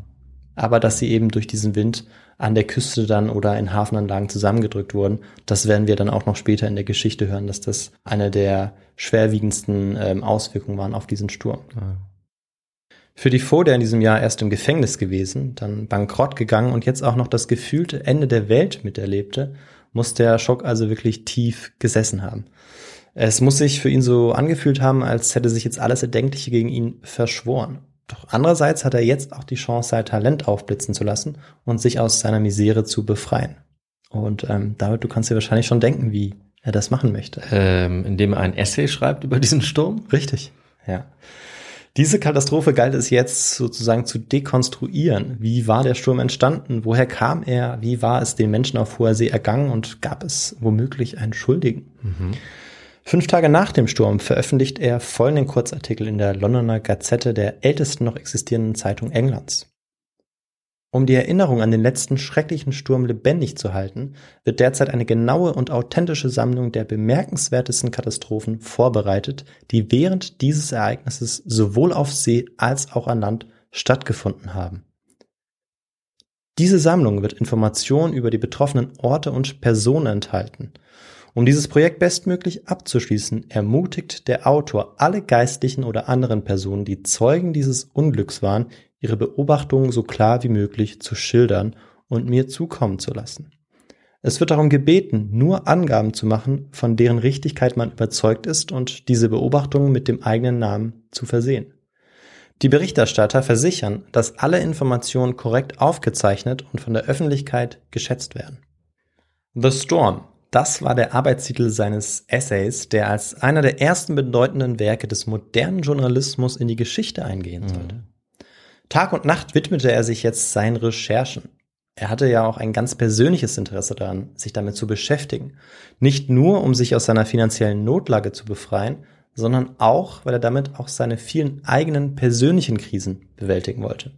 Aber dass sie eben durch diesen Wind an der Küste dann oder in Hafenanlagen zusammengedrückt wurden, das werden wir dann auch noch später in der Geschichte hören, dass das eine der schwerwiegendsten ähm, Auswirkungen waren auf diesen Sturm. Mhm. Für die Faux, der in diesem Jahr erst im Gefängnis gewesen, dann bankrott gegangen und jetzt auch noch das gefühlte Ende der Welt miterlebte, muss der Schock also wirklich tief gesessen haben. Es muss sich für ihn so angefühlt haben, als hätte sich jetzt alles Erdenkliche gegen ihn verschworen. Doch andererseits hat er jetzt auch die Chance, sein Talent aufblitzen zu lassen und sich aus seiner Misere zu befreien. Und ähm, David, du kannst dir wahrscheinlich schon denken, wie er das machen möchte. Ähm, indem er ein Essay schreibt über diesen Sturm? Richtig, ja. Diese Katastrophe galt es jetzt sozusagen zu dekonstruieren. Wie war der Sturm entstanden? Woher kam er? Wie war es den Menschen auf hoher See ergangen? Und gab es womöglich einen Schuldigen? Mhm. Fünf Tage nach dem Sturm veröffentlicht er folgenden Kurzartikel in der Londoner Gazette, der ältesten noch existierenden Zeitung Englands. Um die Erinnerung an den letzten schrecklichen Sturm lebendig zu halten, wird derzeit eine genaue und authentische Sammlung der bemerkenswertesten Katastrophen vorbereitet, die während dieses Ereignisses sowohl auf See als auch an Land stattgefunden haben. Diese Sammlung wird Informationen über die betroffenen Orte und Personen enthalten um dieses Projekt bestmöglich abzuschließen, ermutigt der Autor alle geistlichen oder anderen Personen, die Zeugen dieses Unglücks waren, ihre Beobachtungen so klar wie möglich zu schildern und mir zukommen zu lassen. Es wird darum gebeten, nur Angaben zu machen, von deren Richtigkeit man überzeugt ist und diese Beobachtungen mit dem eigenen Namen zu versehen. Die Berichterstatter versichern, dass alle Informationen korrekt aufgezeichnet und von der Öffentlichkeit geschätzt werden. The Storm das war der Arbeitstitel seines Essays, der als einer der ersten bedeutenden Werke des modernen Journalismus in die Geschichte eingehen mhm. sollte. Tag und Nacht widmete er sich jetzt seinen Recherchen. Er hatte ja auch ein ganz persönliches Interesse daran, sich damit zu beschäftigen. Nicht nur, um sich aus seiner finanziellen Notlage zu befreien, sondern auch, weil er damit auch seine vielen eigenen persönlichen Krisen bewältigen wollte.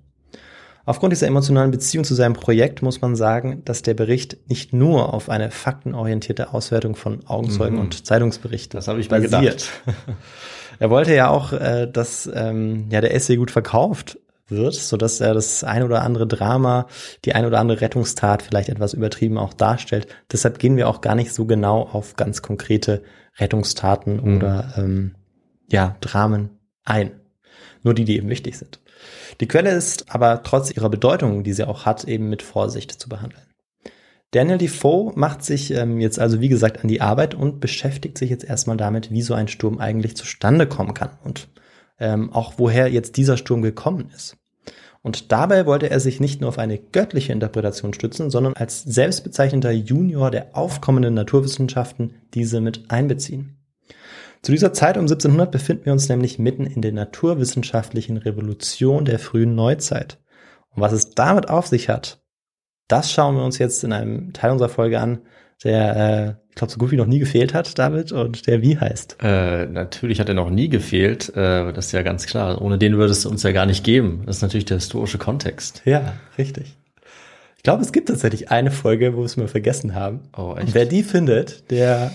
Aufgrund dieser emotionalen Beziehung zu seinem Projekt muss man sagen, dass der Bericht nicht nur auf eine faktenorientierte Auswertung von Augenzeugen mhm. und Zeitungsberichten das ich basiert. Mir gedacht. er wollte ja auch, äh, dass ähm, ja der Essay gut verkauft wird, so dass er das ein oder andere Drama, die ein oder andere Rettungstat vielleicht etwas übertrieben auch darstellt. Deshalb gehen wir auch gar nicht so genau auf ganz konkrete Rettungstaten mhm. oder ähm, ja Dramen ein. Nur die, die eben wichtig sind. Die Quelle ist aber trotz ihrer Bedeutung, die sie auch hat, eben mit Vorsicht zu behandeln. Daniel Defoe macht sich ähm, jetzt also wie gesagt an die Arbeit und beschäftigt sich jetzt erstmal damit, wie so ein Sturm eigentlich zustande kommen kann. Und ähm, auch woher jetzt dieser Sturm gekommen ist. Und dabei wollte er sich nicht nur auf eine göttliche Interpretation stützen, sondern als selbstbezeichnender Junior der aufkommenden Naturwissenschaften diese mit einbeziehen. Zu dieser Zeit um 1700 befinden wir uns nämlich mitten in der naturwissenschaftlichen Revolution der frühen Neuzeit. Und was es damit auf sich hat, das schauen wir uns jetzt in einem Teil unserer Folge an, der, äh, ich glaube, so gut wie noch nie gefehlt hat, David, und der wie heißt. Äh, natürlich hat er noch nie gefehlt, äh, das ist ja ganz klar. Ohne den würde es uns ja gar nicht geben. Das ist natürlich der historische Kontext. Ja, richtig. Ich glaube, es gibt tatsächlich eine Folge, wo wir es mal vergessen haben. Oh, Und wer die findet, der,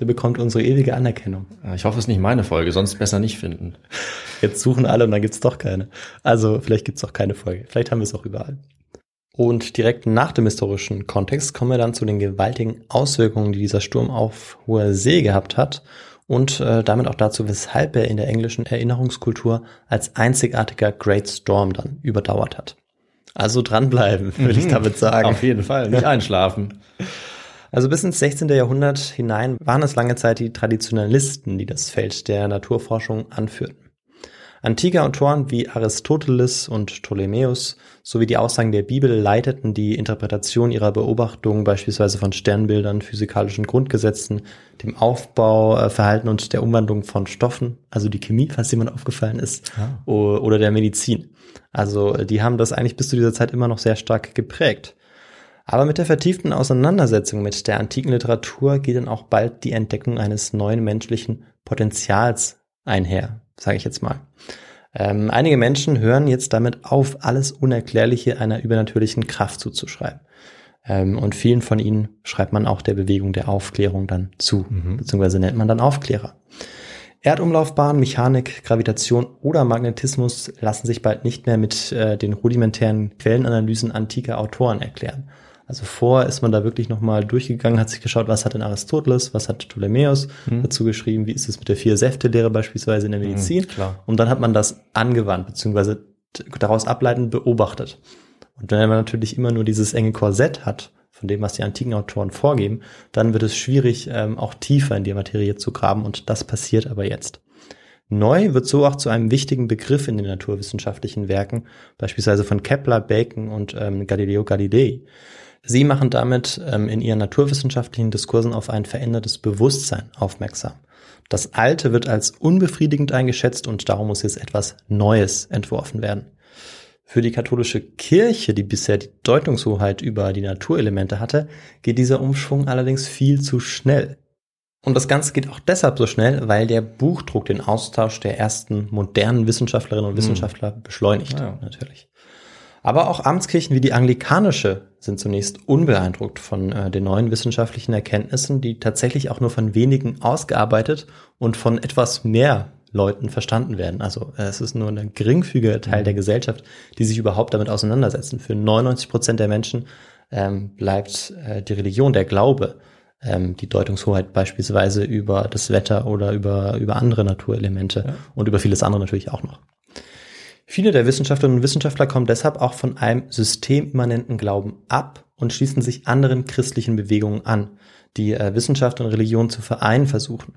der bekommt unsere ewige Anerkennung. Äh, Ich hoffe, es ist nicht meine Folge, sonst besser nicht finden. Jetzt suchen alle und dann gibt's doch keine. Also vielleicht gibt's auch keine Folge. Vielleicht haben wir es auch überall. Und direkt nach dem historischen Kontext kommen wir dann zu den gewaltigen Auswirkungen, die dieser Sturm auf hoher See gehabt hat und äh, damit auch dazu, weshalb er in der englischen Erinnerungskultur als einzigartiger Great Storm dann überdauert hat. Also dranbleiben, würde ich damit sagen. Auf jeden Fall, nicht einschlafen. Also bis ins 16. Jahrhundert hinein waren es lange Zeit die Traditionalisten, die das Feld der Naturforschung anführten. Antike Autoren wie Aristoteles und Ptolemäus sowie die Aussagen der Bibel leiteten die Interpretation ihrer Beobachtungen beispielsweise von Sternbildern, physikalischen Grundgesetzen, dem Aufbau, äh, Verhalten und der Umwandlung von Stoffen, also die Chemie, falls jemand aufgefallen ist, o- oder der Medizin. Also äh, die haben das eigentlich bis zu dieser Zeit immer noch sehr stark geprägt. Aber mit der vertieften Auseinandersetzung mit der antiken Literatur geht dann auch bald die Entdeckung eines neuen menschlichen Potenzials einher, sage ich jetzt mal. Ähm, einige Menschen hören jetzt damit auf, alles Unerklärliche einer übernatürlichen Kraft zuzuschreiben. Ähm, und vielen von ihnen schreibt man auch der Bewegung der Aufklärung dann zu, beziehungsweise nennt man dann Aufklärer. Erdumlaufbahn, Mechanik, Gravitation oder Magnetismus lassen sich bald nicht mehr mit äh, den rudimentären Quellenanalysen antiker Autoren erklären. Also vor ist man da wirklich nochmal durchgegangen, hat sich geschaut, was hat denn Aristoteles, was hat Ptolemäus dazu geschrieben, wie ist es mit der Vier-Säfte-Lehre beispielsweise in der Medizin. klar. Und dann hat man das angewandt, beziehungsweise daraus ableitend beobachtet. Und wenn man natürlich immer nur dieses enge Korsett hat, von dem, was die antiken Autoren vorgeben, dann wird es schwierig, ähm, auch tiefer in die Materie zu graben und das passiert aber jetzt. Neu wird so auch zu einem wichtigen Begriff in den naturwissenschaftlichen Werken, beispielsweise von Kepler, Bacon und ähm, Galileo Galilei. Sie machen damit ähm, in ihren naturwissenschaftlichen Diskursen auf ein verändertes Bewusstsein aufmerksam. Das Alte wird als unbefriedigend eingeschätzt und darum muss jetzt etwas Neues entworfen werden. Für die katholische Kirche, die bisher die Deutungshoheit über die Naturelemente hatte, geht dieser Umschwung allerdings viel zu schnell. Und das Ganze geht auch deshalb so schnell, weil der Buchdruck den Austausch der ersten modernen Wissenschaftlerinnen und Wissenschaftler beschleunigt, Ja. natürlich. Aber auch Amtskirchen wie die anglikanische sind zunächst unbeeindruckt von äh, den neuen wissenschaftlichen Erkenntnissen, die tatsächlich auch nur von wenigen ausgearbeitet und von etwas mehr Leuten verstanden werden. Also äh, es ist nur ein geringfügiger Teil der Gesellschaft, die sich überhaupt damit auseinandersetzen. Für 99 Prozent der Menschen ähm, bleibt äh, die Religion, der Glaube, ähm, die Deutungshoheit beispielsweise über das Wetter oder über, über andere Naturelemente und über vieles andere natürlich auch noch. Viele der Wissenschaftlerinnen und Wissenschaftler kommen deshalb auch von einem systemimmanenten Glauben ab und schließen sich anderen christlichen Bewegungen an, die äh, Wissenschaft und Religion zu vereinen versuchen.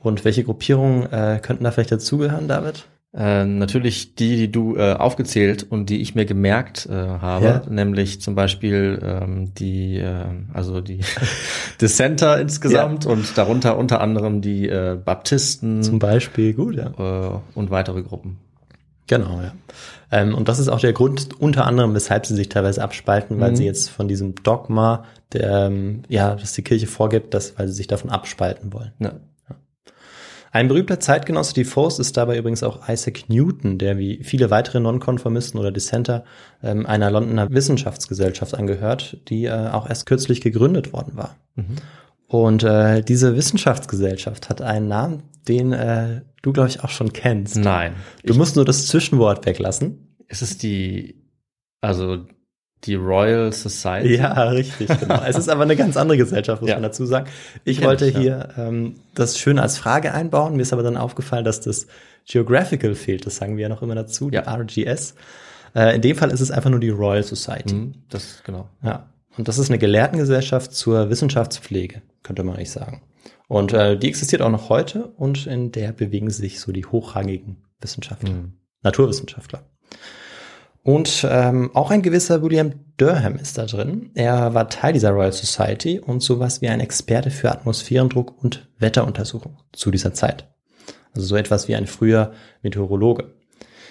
Und welche Gruppierungen äh, könnten da vielleicht dazugehören, David? Äh, natürlich die, die du äh, aufgezählt und die ich mir gemerkt äh, habe, Ja. nämlich zum Beispiel ähm, die, äh, also die Dissenter insgesamt und darunter unter anderem die äh, Baptisten Zum Beispiel, gut, ja. äh, und weitere Gruppen. Genau, ja. Ähm, und das ist auch der Grund, unter anderem, weshalb sie sich teilweise abspalten, weil Mhm. sie jetzt von diesem Dogma, der, ähm, ja, das die Kirche vorgibt, dass, weil sie sich davon abspalten wollen. Ja. Ein berühmter Zeitgenosse Defoes ist dabei übrigens auch Isaac Newton, der wie viele weitere Nonkonformisten oder Dissenter ähm, einer Londoner Wissenschaftsgesellschaft angehört, die äh, auch erst kürzlich gegründet worden war. Und äh, diese Wissenschaftsgesellschaft hat einen Namen, den äh, du, glaube ich, auch schon kennst. Nein. Du musst nur das Zwischenwort weglassen. Es ist die, also die Royal Society. Ja, richtig, genau. es ist aber eine ganz andere Gesellschaft, muss Ja. man dazu sagen. Ich Kenn wollte ich, ja. hier ähm, das schön als Frage einbauen. Mir ist aber dann aufgefallen, dass das Geographical fehlt. Das sagen wir ja noch immer dazu, die Ja. RGS. Äh, in dem Fall ist es einfach nur die Royal Society. Mhm, Das, genau. Ja. Und das ist eine Gelehrtengesellschaft zur Wissenschaftspflege, könnte man nicht sagen. Und äh, die existiert auch noch heute und in der bewegen sich so die hochrangigen Wissenschaftler, Naturwissenschaftler. Und ähm, auch ein gewisser William Durham ist da drin. Er war Teil dieser Royal Society und sowas wie ein Experte für Atmosphärendruck und Wetteruntersuchung zu dieser Zeit. Also so etwas wie ein früher Meteorologe.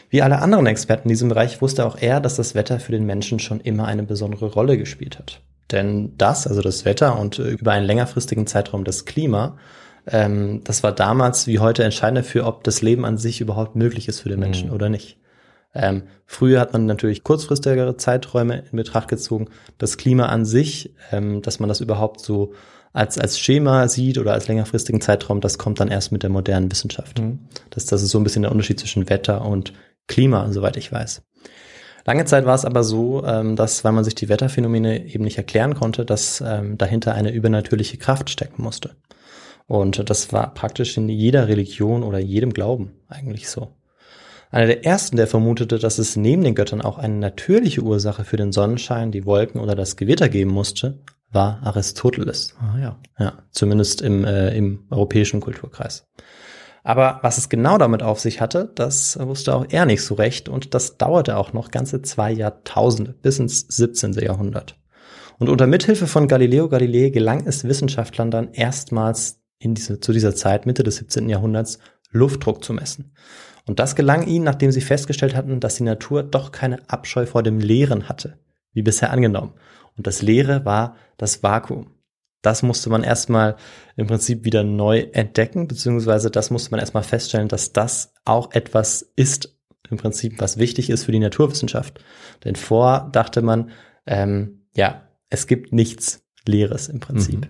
Wie alle anderen Experten in diesem Bereich wusste auch er, dass das Wetter für den Menschen schon immer eine besondere Rolle gespielt hat. Denn das, also das Wetter und äh, über einen längerfristigen Zeitraum das Klima, ähm, das war damals wie heute entscheidend dafür, ob das Leben an sich überhaupt möglich ist für den Menschen oder nicht. Ähm, früher hat man natürlich kurzfristigere Zeiträume in Betracht gezogen. Das Klima an sich, ähm, dass man das überhaupt so als, als Schema sieht oder als längerfristigen Zeitraum, das kommt dann erst mit der modernen Wissenschaft. Das, das ist so ein bisschen der Unterschied zwischen Wetter und Klima, soweit ich weiß. Lange Zeit war es aber so, ähm, dass, weil man sich die Wetterphänomene eben nicht erklären konnte, dass ähm, dahinter eine übernatürliche Kraft stecken musste. Und das war praktisch in jeder Religion oder jedem Glauben eigentlich so. Einer der ersten, der vermutete, dass es neben den Göttern auch eine natürliche Ursache für den Sonnenschein, die Wolken oder das Gewitter geben musste, war Aristoteles. Ah, ja. Ja, zumindest im, äh, im europäischen Kulturkreis. Aber was es genau damit auf sich hatte, das wusste auch er nicht so recht und das dauerte auch noch ganze zwei Jahrtausende bis ins 17. Jahrhundert. Und unter Mithilfe von Galileo Galilei gelang es Wissenschaftlern dann erstmals in diese, zu dieser Zeit, Mitte des 17. Jahrhunderts, Luftdruck zu messen. Und das gelang ihnen, nachdem sie festgestellt hatten, dass die Natur doch keine Abscheu vor dem Leeren hatte, wie bisher angenommen. Und das Leere war das Vakuum. Das musste man erstmal im Prinzip wieder neu entdecken, beziehungsweise das musste man erstmal feststellen, dass das auch etwas ist, im Prinzip, was wichtig ist für die Naturwissenschaft. Denn vor dachte man, ähm, ja, es gibt nichts Leeres im Prinzip.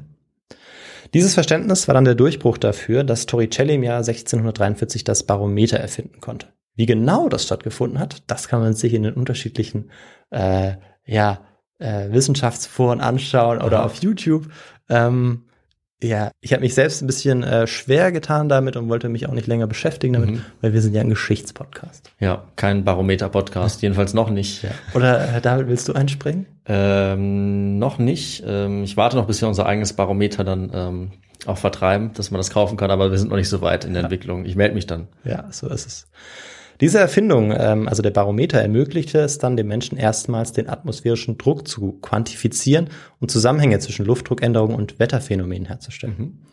Dieses Verständnis war dann der Durchbruch dafür, dass Torricelli im Jahr 1643 das Barometer erfinden konnte. Wie genau das stattgefunden hat, das kann man sich in den unterschiedlichen äh, ja, äh, Wissenschaftsforen anschauen oder auf YouTube. Ähm, ja, ich habe mich selbst ein bisschen äh, schwer getan damit und wollte mich auch nicht länger beschäftigen damit, weil wir sind ja ein Geschichtspodcast. Ja, kein Barometer-Podcast, jedenfalls noch nicht. Oder äh, David, willst du einspringen? Ähm, noch nicht. Ähm, ich warte noch, bis wir unser eigenes Barometer dann ähm, auch vertreiben, dass man das kaufen kann, aber wir sind noch nicht so weit in der Entwicklung. Ich melde mich dann. Ja, so ist es. Diese Erfindung, ähm, also der Barometer, ermöglichte es dann dem Menschen erstmals, den atmosphärischen Druck zu quantifizieren und Zusammenhänge zwischen Luftdruckänderungen und Wetterphänomenen herzustellen.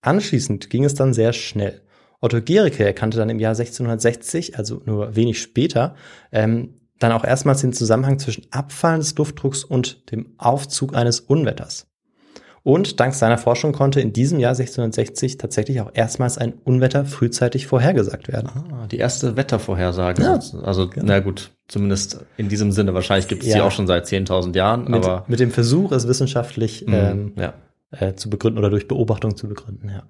Anschließend ging es dann sehr schnell. Otto Gericke erkannte dann im Jahr 1660, also nur wenig später, ähm, dann auch erstmals den Zusammenhang zwischen Abfallen des Luftdrucks und dem Aufzug eines Unwetters. Und dank seiner Forschung konnte in diesem Jahr 1660 tatsächlich auch erstmals ein Unwetter frühzeitig vorhergesagt werden. Ah, die erste Wettervorhersage. Ja, also, na gut, zumindest in diesem Sinne. Wahrscheinlich gibt es die Ja. auch schon seit 10.000 Jahren, Mit, aber mit dem Versuch, es wissenschaftlich ähm, ja. äh, zu begründen oder durch Beobachtung zu begründen, ja.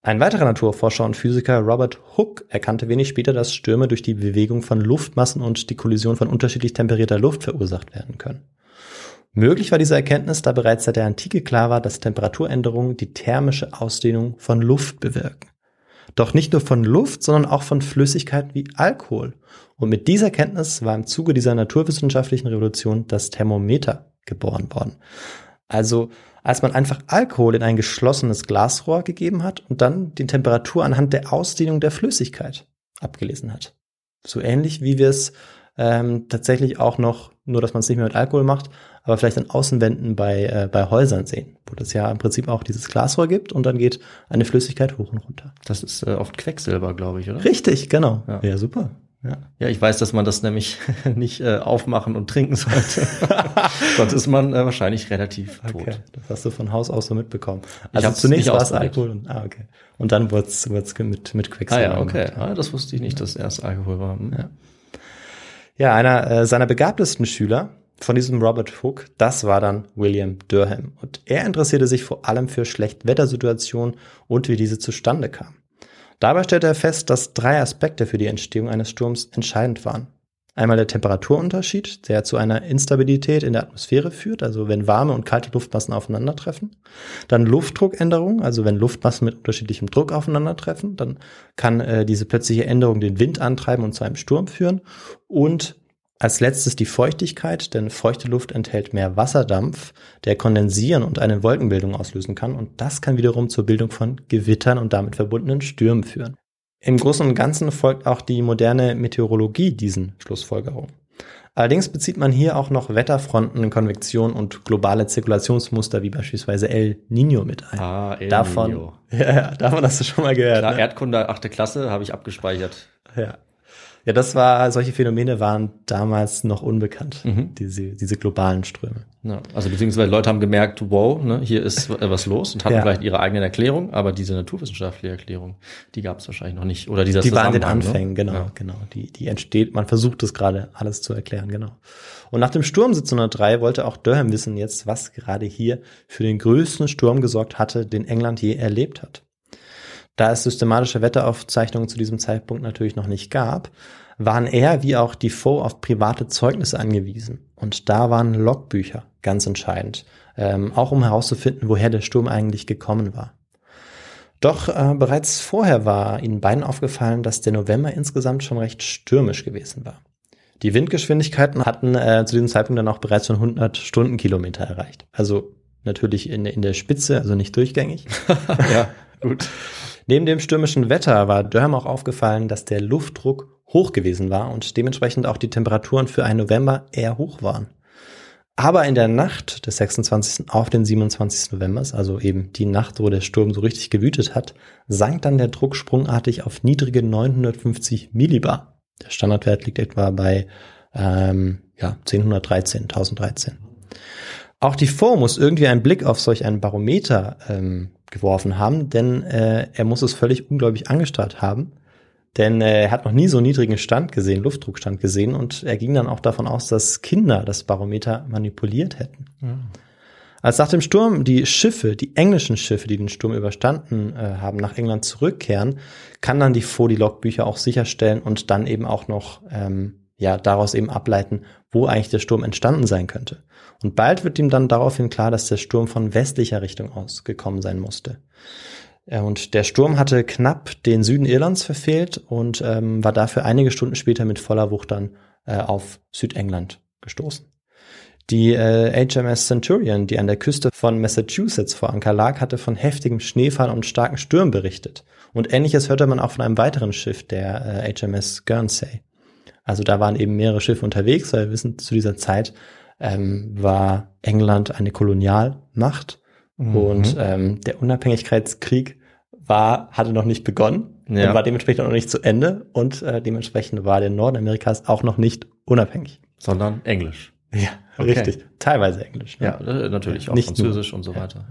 Ein weiterer Naturforscher und Physiker, Robert Hooke, erkannte wenig später, dass Stürme durch die Bewegung von Luftmassen und die Kollision von unterschiedlich temperierter Luft verursacht werden können. Möglich war diese Erkenntnis, da bereits seit der Antike klar war, dass Temperaturänderungen die thermische Ausdehnung von Luft bewirken. Doch nicht nur von Luft, sondern auch von Flüssigkeiten wie Alkohol. Und mit dieser Kenntnis war im Zuge dieser naturwissenschaftlichen Revolution das Thermometer geboren worden. Also als man einfach Alkohol in ein geschlossenes Glasrohr gegeben hat und dann die Temperatur anhand der Ausdehnung der Flüssigkeit abgelesen hat. So ähnlich wie wir es ähm, tatsächlich auch noch, nur dass man es nicht mehr mit Alkohol macht, aber vielleicht an Außenwänden bei, äh, bei Häusern sehen, wo das ja im Prinzip auch dieses Glasrohr gibt und dann geht eine Flüssigkeit hoch und runter. das ist äh, oft Quecksilber, glaube ich, oder? Richtig, genau. Ja. Ja, super. Ja. Ja, ich weiß, dass man das nämlich nicht äh, aufmachen und trinken sollte. Sonst ist man äh, wahrscheinlich relativ tot. Okay, das hast du von Haus aus so mitbekommen. Also zunächst war es. Alkohol und, ah, okay. Und dann wurde es mit, mit Ah Quecksilber. ja, okay. Ah, das wusste ich nicht, dass erst Alkohol war. Hm. Ja. Ja, einer äh, seiner begabtesten Schüler von diesem Robert Hooke, das war dann William Durham. Und er interessierte sich vor allem für Schlechtwettersituationen und wie diese zustande kamen. Dabei stellte er fest, dass drei Aspekte für die Entstehung eines Sturms entscheidend waren. Einmal der Temperaturunterschied, der zu einer Instabilität in der Atmosphäre führt, also wenn warme und kalte Luftmassen aufeinandertreffen. Dann Luftdruckänderung, also wenn Luftmassen mit unterschiedlichem Druck aufeinandertreffen, dann kann äh, diese plötzliche Änderung den Wind antreiben und zu einem Sturm führen. Und als letztes die Feuchtigkeit, denn feuchte Luft enthält mehr Wasserdampf, der kondensieren und eine Wolkenbildung auslösen kann. Und das kann wiederum zur Bildung von Gewittern und damit verbundenen Stürmen führen. Im Großen und Ganzen folgt auch die moderne Meteorologie diesen Schlussfolgerungen. Allerdings bezieht man hier auch noch Wetterfronten, Konvektion und globale Zirkulationsmuster wie beispielsweise El Nino mit ein. Ah, El davon, Niño. Ja, ja, davon hast du schon mal gehört. Klar, ne? Erdkunde, achte Klasse, habe ich abgespeichert. Ja. Ja, das war, solche Phänomene waren damals noch unbekannt, Mhm. diese, diese globalen Ströme. Ja, also beziehungsweise Leute haben gemerkt, wow, ne, hier ist äh, was los und hatten Ja. vielleicht ihre eigenen Erklärungen, aber diese naturwissenschaftliche Erklärung, die gab es wahrscheinlich noch nicht. Oder dieser Die waren in den Zusammenhang, Anfängen, ne? genau, Ja. genau. Die, die entsteht, man versucht es gerade alles zu erklären, genau. Und nach dem Sturm 1703 wollte auch Durham wissen jetzt, was gerade hier für den größten Sturm gesorgt hatte, den England je erlebt hat. Da es systematische Wetteraufzeichnungen zu diesem Zeitpunkt natürlich noch nicht gab, waren er wie auch Defoe auf private Zeugnisse angewiesen. Und da waren Logbücher ganz entscheidend, ähm, auch um herauszufinden, woher der Sturm eigentlich gekommen war. Doch äh, bereits vorher war ihnen beiden aufgefallen, dass der November insgesamt schon recht stürmisch gewesen war. Die Windgeschwindigkeiten hatten äh, zu diesem Zeitpunkt dann auch bereits schon 100 Stundenkilometer erreicht. Also natürlich in, in der Spitze, also nicht durchgängig. ja, gut. Neben dem stürmischen Wetter war Durham auch aufgefallen, dass der Luftdruck hoch gewesen war und dementsprechend auch die Temperaturen für einen November eher hoch waren. Aber in der Nacht des 26. auf den 27. November, also eben die Nacht, wo der Sturm so richtig gewütet hat, sank dann der Druck sprungartig auf niedrige 950 Millibar. Der Standardwert liegt etwa bei ähm, ja, 1013, 1013. Auch die Defoe muss irgendwie einen Blick auf solch ein Barometer ähm, geworfen haben, denn äh, er muss es völlig unglaublich angestarrt haben. Denn äh, er hat noch nie so niedrigen Stand gesehen, Luftdruckstand gesehen, und er ging dann auch davon aus, dass Kinder das Barometer manipuliert hätten. Als nach dem Sturm die Schiffe, die englischen Schiffe, die den Sturm überstanden äh, haben, nach England zurückkehren, kann dann die Fo die Logbücher auch sicherstellen und dann eben auch noch ähm, ja daraus eben ableiten, wo eigentlich der Sturm entstanden sein könnte. Und bald wird ihm dann daraufhin klar, dass der Sturm von westlicher Richtung aus gekommen sein musste. Äh, Und der Sturm hatte knapp den Süden Irlands verfehlt und ähm, war dafür einige Stunden später mit voller Wucht dann äh, auf Südengland gestoßen. Die äh, HMS Centurion, die an der Küste von Massachusetts vor Anker lag, hatte von heftigem Schneefall und starken Stürmen berichtet. Und ähnliches hörte man auch von einem weiteren Schiff, der äh, HMS Guernsey. Also da waren eben mehrere Schiffe unterwegs, weil wir wissen, zu dieser Zeit ähm, war England eine Kolonialmacht Mhm. und ähm, der Unabhängigkeitskrieg war, hatte noch nicht begonnen Ja. und war dementsprechend auch noch nicht zu Ende und äh, dementsprechend war der Norden Amerikas auch noch nicht unabhängig. Sondern Englisch. Ja, Okay. richtig. Teilweise Englisch. Ne? Ja, äh, natürlich auch Nicht Französisch und so weiter.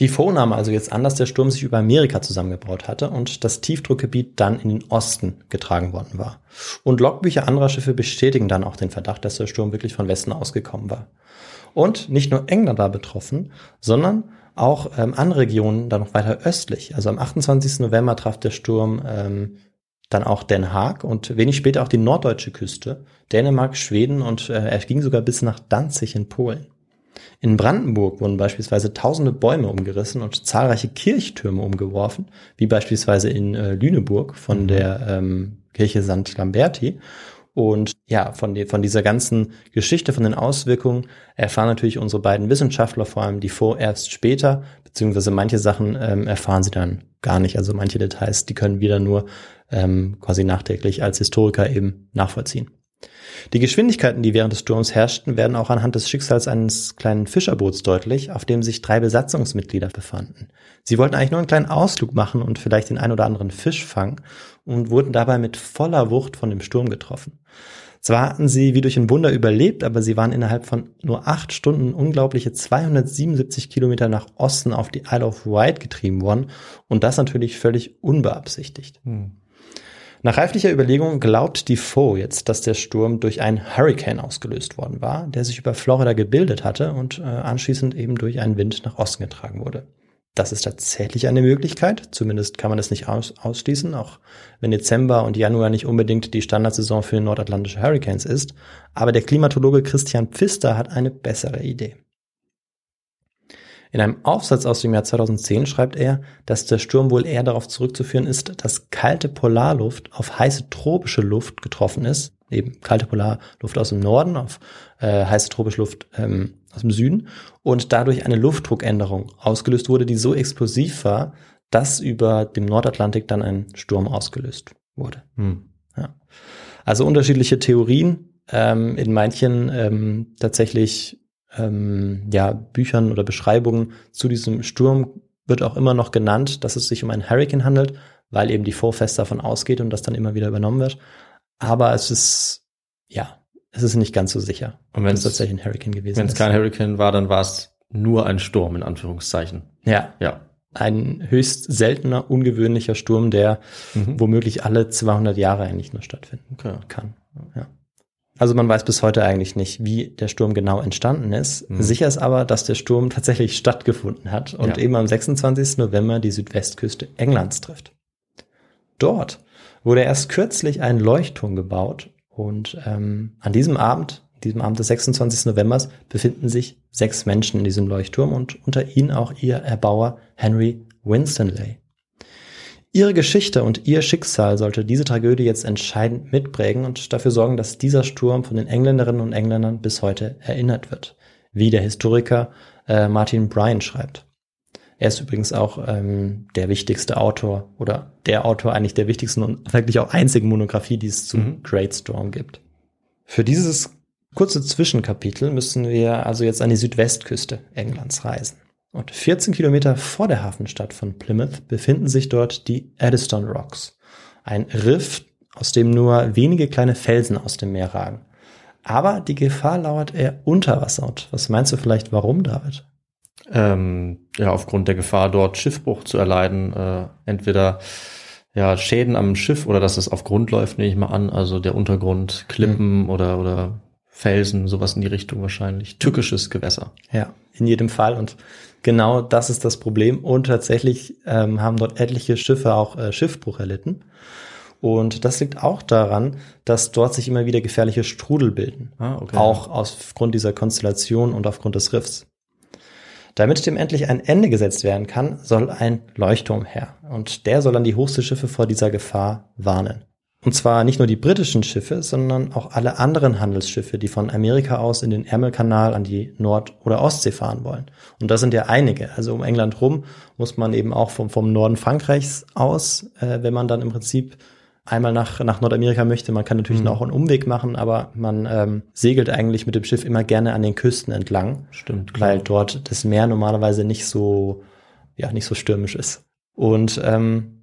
Die Fo nahm also jetzt an, dass der Sturm sich über Amerika zusammengebaut hatte und das Tiefdruckgebiet dann in den Osten getragen worden war. Und Logbücher anderer Schiffe bestätigen dann auch den Verdacht, dass der Sturm wirklich von Westen ausgekommen war. Und nicht nur England war betroffen, sondern auch ähm, andere Regionen dann noch weiter östlich. Also am 28. November traf der Sturm ähm, dann auch Den Haag und wenig später auch die norddeutsche Küste, Dänemark, Schweden und äh, er ging sogar bis nach Danzig in Polen. In Brandenburg wurden beispielsweise tausende Bäume umgerissen und zahlreiche Kirchtürme umgeworfen, wie beispielsweise in äh, Lüneburg von der ähm, Kirche St. Lamberti. Und ja, von, die, von dieser ganzen Geschichte, von den Auswirkungen erfahren natürlich unsere beiden Wissenschaftler, vor allem die vor erst später, beziehungsweise manche Sachen ähm, erfahren sie dann gar nicht. Also manche Details, die können wir dann nur ähm, quasi nachträglich als Historiker eben nachvollziehen. Die Geschwindigkeiten, die während des Sturms herrschten, werden auch anhand des Schicksals eines kleinen Fischerboots deutlich, auf dem sich drei Besatzungsmitglieder befanden. Sie wollten eigentlich nur einen kleinen Ausflug machen und vielleicht den ein oder anderen Fisch fangen und wurden dabei mit voller Wucht von dem Sturm getroffen. Zwar hatten sie wie durch ein Wunder überlebt, aber sie waren innerhalb von nur acht Stunden unglaubliche 277 Kilometer nach Osten auf die Isle of Wight getrieben worden und das natürlich völlig unbeabsichtigt. Nach reiflicher Überlegung glaubt Defoe jetzt, dass der Sturm durch einen Hurricane ausgelöst worden war, der sich über Florida gebildet hatte und äh, anschließend eben durch einen Wind nach Osten getragen wurde. Das ist tatsächlich eine Möglichkeit, zumindest kann man es nicht aus ausschließen, auch wenn Dezember und Januar nicht unbedingt die Standardsaison für nordatlantische Hurricanes ist, aber der Klimatologe Christian Pfister hat eine bessere Idee. In einem Aufsatz aus dem Jahr 2010 schreibt er, dass der Sturm wohl eher darauf zurückzuführen ist, dass kalte Polarluft auf heiße tropische Luft getroffen ist, eben kalte Polarluft aus dem Norden auf äh, heiße tropische Luft ähm, aus dem Süden und dadurch eine Luftdruckänderung ausgelöst wurde, die so explosiv war, dass über dem Nordatlantik dann ein Sturm ausgelöst wurde. Hm. Ja. Also unterschiedliche Theorien, ähm, in manchen ähm, tatsächlich ähm, ja, Büchern oder Beschreibungen zu diesem Sturm wird auch immer noch genannt, dass es sich um einen Hurricane handelt, weil eben die Vorfest davon ausgeht und das dann immer wieder übernommen wird. Aber es ist, ja, es ist nicht ganz so sicher, Und wenn es es tatsächlich ein Hurricane gewesen wenn es ist. kein Hurricane war, dann war es nur ein Sturm in Anführungszeichen. ja, Ja. ein höchst seltener, ungewöhnlicher Sturm, der Mhm. womöglich alle 200 Jahre eigentlich nur stattfinden Okay. kann. Ja. Also man weiß bis heute eigentlich nicht, wie der Sturm genau entstanden ist. Mhm. Sicher ist aber, dass der Sturm tatsächlich stattgefunden hat und Ja. eben am 26. November die Südwestküste Englands trifft. Dort wurde erst kürzlich ein Leuchtturm gebaut und ähm, an diesem Abend, diesem Abend des 26. Novembers, befinden sich sechs Menschen in diesem Leuchtturm und unter ihnen auch ihr Erbauer Henry Winstanley. Ihre Geschichte und ihr Schicksal sollte diese Tragödie jetzt entscheidend mitprägen und dafür sorgen, dass dieser Sturm von den Engländerinnen und Engländern bis heute erinnert wird, wie der Historiker äh, Martin Bryan schreibt. Er ist übrigens auch ähm, der wichtigste Autor oder der Autor eigentlich der wichtigsten und wirklich auch einzigen Monographie, die es zum Mhm. Great Storm gibt. Für dieses kurze Zwischenkapitel müssen wir also jetzt an die Südwestküste Englands reisen. Und 14 Kilometer vor der Hafenstadt von Plymouth befinden sich dort die Eddystone Rocks. Ein Riff, aus dem nur wenige kleine Felsen aus dem Meer ragen. Aber die Gefahr lauert eher unter Wasser. Und was meinst du vielleicht, warum, David? ähm, ja, aufgrund der Gefahr, dort Schiffbruch zu erleiden, äh, entweder ja, Schäden am Schiff oder dass es auf Grund läuft, nehme ich mal an, also der Untergrund, Klippen oder, oder Felsen, sowas in die Richtung wahrscheinlich. Tückisches Gewässer. Ja, in jedem Fall. Und genau das ist das Problem. Und tatsächlich ähm, haben dort etliche Schiffe auch äh, Schiffbruch erlitten. Und das liegt auch daran, dass dort sich immer wieder gefährliche Strudel bilden. Ah, okay. Auch aufgrund dieser Konstellation und aufgrund des Riffs. Damit dem endlich ein Ende gesetzt werden kann, soll ein Leuchtturm her. Und der soll dann die Hochseeschiffe vor dieser Gefahr warnen. Und zwar nicht nur die britischen Schiffe, sondern auch alle anderen Handelsschiffe, die von Amerika aus in den Ärmelkanal an die Nord- oder Ostsee fahren wollen. Und das sind ja einige. Also um England rum muss man eben auch vom, vom Norden Frankreichs aus, äh, wenn man dann im Prinzip einmal nach, nach Nordamerika möchte. Man kann natürlich noch einen Umweg machen, aber man ähm, segelt eigentlich mit dem Schiff immer gerne an den Küsten entlang, Stimmt. weil dort das Meer normalerweise nicht so, ja, nicht so stürmisch ist. Und ähm,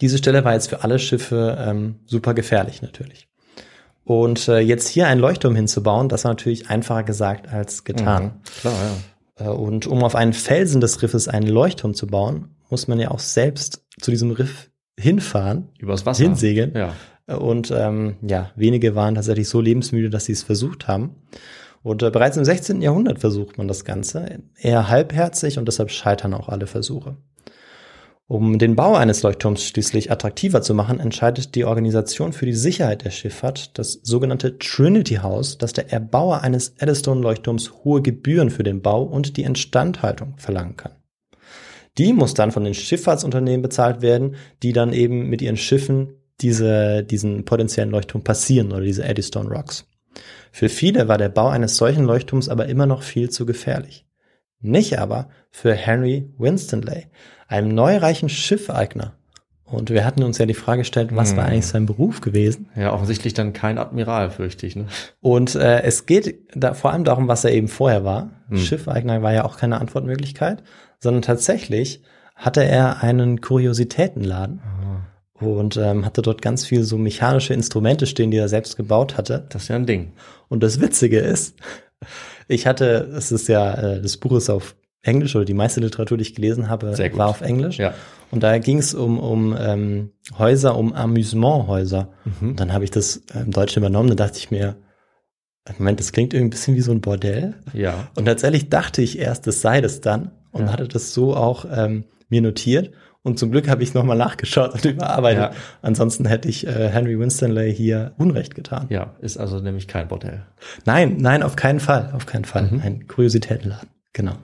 diese Stelle war jetzt für alle Schiffe ähm, super gefährlich natürlich. Und äh, jetzt hier einen Leuchtturm hinzubauen, das war natürlich einfacher gesagt als getan. Mhm. Klar, ja. Äh, Und um auf einen Felsen des Riffes einen Leuchtturm zu bauen, muss man ja auch selbst zu diesem Riff hinfahren, Übers Wasser. hinsegeln. Ja. Und ähm, ja, wenige waren tatsächlich so lebensmüde, dass sie es versucht haben. Und äh, bereits im 16. Jahrhundert versucht man das Ganze, eher halbherzig und deshalb scheitern auch alle Versuche. Um den Bau eines Leuchtturms schließlich attraktiver zu machen, entscheidet die Organisation für die Sicherheit der Schifffahrt, das sogenannte Trinity House, dass der Erbauer eines Eddystone-Leuchtturms hohe Gebühren für den Bau und die Instandhaltung verlangen kann. Die muss dann von den Schifffahrtsunternehmen bezahlt werden, die dann eben mit ihren Schiffen diese, diesen potenziellen Leuchtturm passieren oder diese Eddystone Rocks. Für viele war der Bau eines solchen Leuchtturms aber immer noch viel zu gefährlich. Nicht aber für Henry Winstanley, einem neureichen Schiffeigner. Und wir hatten uns ja die Frage gestellt, was war Hm. eigentlich sein Beruf gewesen? ja, offensichtlich dann kein Admiral, fürchte ich. Ne? Und äh, es geht da vor allem darum, was er eben vorher war. Hm. Schiffeigner war ja auch keine Antwortmöglichkeit, sondern tatsächlich hatte er einen Kuriositätenladen und ähm, hatte dort ganz viel so mechanische Instrumente stehen, die er selbst gebaut hatte. Das ist ja ein Ding. Und das Witzige ist, ich hatte, es ist ja, äh, das Buch ist auf Englisch oder die meiste Literatur, die ich gelesen habe, war auf Englisch. Ja. Und da ging es um, um ähm, Häuser, um Amusementhäuser. Mhm. Und dann habe ich das äh, im Deutschen übernommen, da dachte ich mir, Moment, das klingt irgendwie ein bisschen wie so ein Bordell. Ja. Und tatsächlich dachte ich erst, das sei das dann und Ja. hatte das so auch ähm, mir notiert. Und zum Glück habe ich nochmal nachgeschaut und überarbeitet. Ja. Ansonsten hätte ich äh, Henry Winstanley hier Unrecht getan. Ja, ist also nämlich kein Bordell. Nein, nein, auf keinen Fall, auf keinen Fall. Mhm. Ein Kuriositätenladen, genau.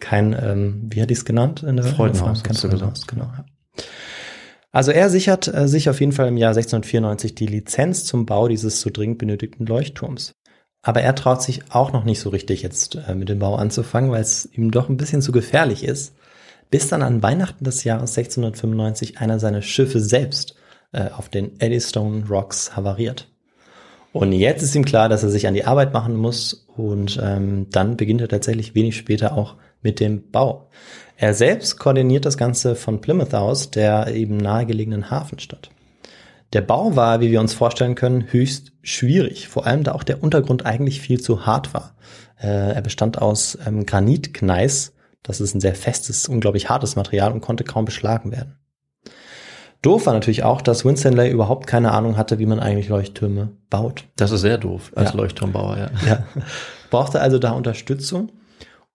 Kein, ähm, wie hatte ich es genannt? In der, Freudenhaus, Kein Freudenhaus, genau. Ja. Also er sichert äh, sich auf jeden Fall im Jahr 1694 die Lizenz zum Bau dieses so dringend benötigten Leuchtturms. Aber er traut sich auch noch nicht so richtig jetzt äh, mit dem Bau anzufangen, weil es ihm doch ein bisschen zu gefährlich ist. Bis dann an Weihnachten des Jahres 1695 einer seiner Schiffe selbst äh, auf den Eddystone Rocks havariert. Und jetzt ist ihm klar, dass er sich an die Arbeit machen muss und ähm, dann beginnt er tatsächlich wenig später auch mit dem Bau. Er selbst koordiniert das Ganze von Plymouth aus, der eben nahegelegenen Hafenstadt. Der Bau war, wie wir uns vorstellen können, höchst schwierig, vor allem da auch der Untergrund eigentlich viel zu hart war. Äh, er bestand aus ähm, Granitkneis, das ist ein sehr festes, unglaublich hartes Material und konnte kaum beschlagen werden. Doof war natürlich auch, dass Winstanley überhaupt keine Ahnung hatte, wie man eigentlich Leuchttürme baut. Das ist sehr doof als Ja. Leuchtturmbauer, ja. Ja. Brauchte also da Unterstützung.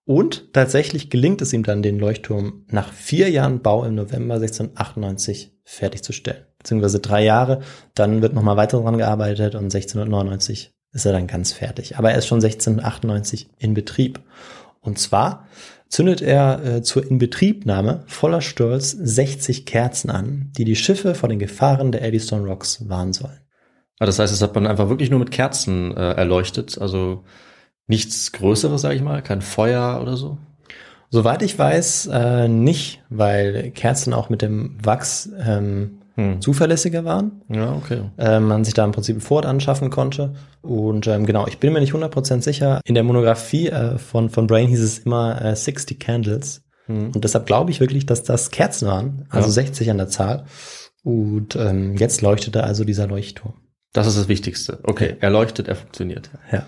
Und tatsächlich gelingt es ihm dann, den Leuchtturm nach vier Jahren Bau im November 1698 fertigzustellen. Beziehungsweise drei Jahre. Dann wird nochmal weiter dran gearbeitet und 1699 ist er dann ganz fertig. Aber er ist schon 1698 in Betrieb. Und zwar zündet er äh, zur Inbetriebnahme voller Stolz 60 Kerzen an, die die Schiffe vor den Gefahren der Eddystone Rocks warnen sollen. Ah, Das heißt, es hat man einfach wirklich nur mit Kerzen äh, erleuchtet, also nichts Größeres, sage ich mal, kein Feuer oder so. Soweit ich weiß, äh, nicht, weil Kerzen auch mit dem Wachs ähm, Hm. zuverlässiger waren. Ja, okay. Äh, man sich da im Prinzip Ford anschaffen konnte. Und ähm, genau, ich bin mir nicht 100% sicher. In der Monographie äh, von, von Brain hieß es immer äh, 60 Candles. Hm. Und deshalb glaube ich wirklich, dass das Kerzen waren, also Ja. 60 an der Zahl. Und ähm, jetzt leuchtete also dieser Leuchtturm. Das ist das Wichtigste. Okay, er leuchtet, er funktioniert. Ja.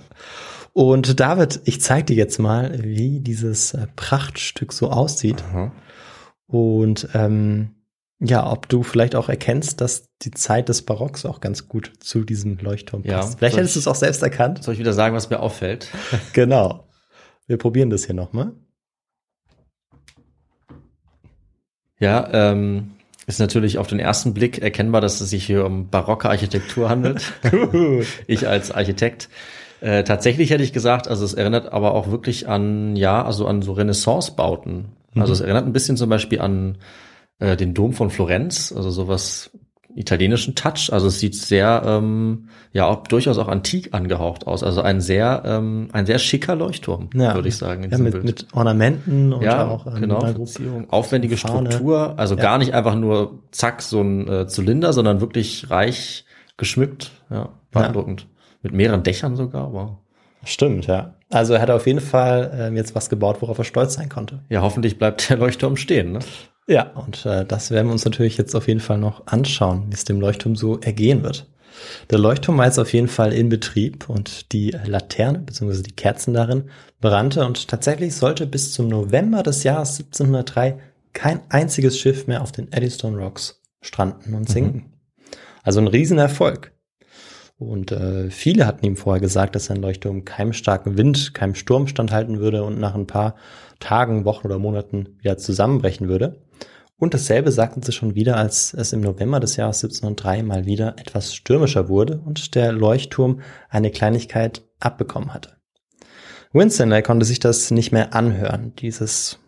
Und David, ich zeige dir jetzt mal, wie dieses äh, Prachtstück so aussieht. Aha. Und ähm, ja, ob du vielleicht auch erkennst, dass die Zeit des Barocks auch ganz gut zu diesem Leuchtturm Ja, passt. Vielleicht soll hättest du es auch selbst erkannt. Soll ich wieder sagen, was mir auffällt? Genau. Wir probieren das hier nochmal. Ja, ähm, ist natürlich auf den ersten Blick erkennbar, dass es sich hier um barocke Architektur handelt. Ich als Architekt. Äh, tatsächlich hätte ich gesagt, also es erinnert aber auch wirklich an, ja, also an so Renaissance-Bauten. Also es erinnert ein bisschen zum Beispiel an äh, den Dom von Florenz, also sowas italienischen Touch. Also es sieht sehr, ähm, ja, auch durchaus auch antik angehaucht aus. Also ein sehr, ähm, ein sehr schicker Leuchtturm, Ja. würde ich sagen. in Ja, mit, Bild. mit Ornamenten und ja, auch ähm, genau, aufwendige Fahne. Struktur, also gar nicht einfach nur zack so ein äh, Zylinder, sondern wirklich reich geschmückt, ja, beeindruckend. Mit mehreren Dächern sogar, wow. Stimmt, ja. Also er hat auf jeden Fall ähm, jetzt was gebaut, worauf er stolz sein konnte. Ja, hoffentlich bleibt der Leuchtturm stehen, ne? Ja, und äh, das werden wir uns natürlich jetzt auf jeden Fall noch anschauen, wie es dem Leuchtturm so ergehen wird. Der Leuchtturm war jetzt auf jeden Fall in Betrieb und die Laterne bzw. die Kerzen darin brannte und tatsächlich sollte bis zum November des Jahres 1703 kein einziges Schiff mehr auf den Eddystone Rocks stranden und sinken. Also ein Riesenerfolg. Und äh, viele hatten ihm vorher gesagt, dass sein Leuchtturm keinem starken Wind, keinem Sturm standhalten würde und nach ein paar Tagen, Wochen oder Monaten wieder zusammenbrechen würde. Und dasselbe sagten sie schon wieder, als es im November des Jahres 1703 mal wieder etwas stürmischer wurde und der Leuchtturm eine Kleinigkeit abbekommen hatte. Winstanley konnte sich das nicht mehr anhören, dieses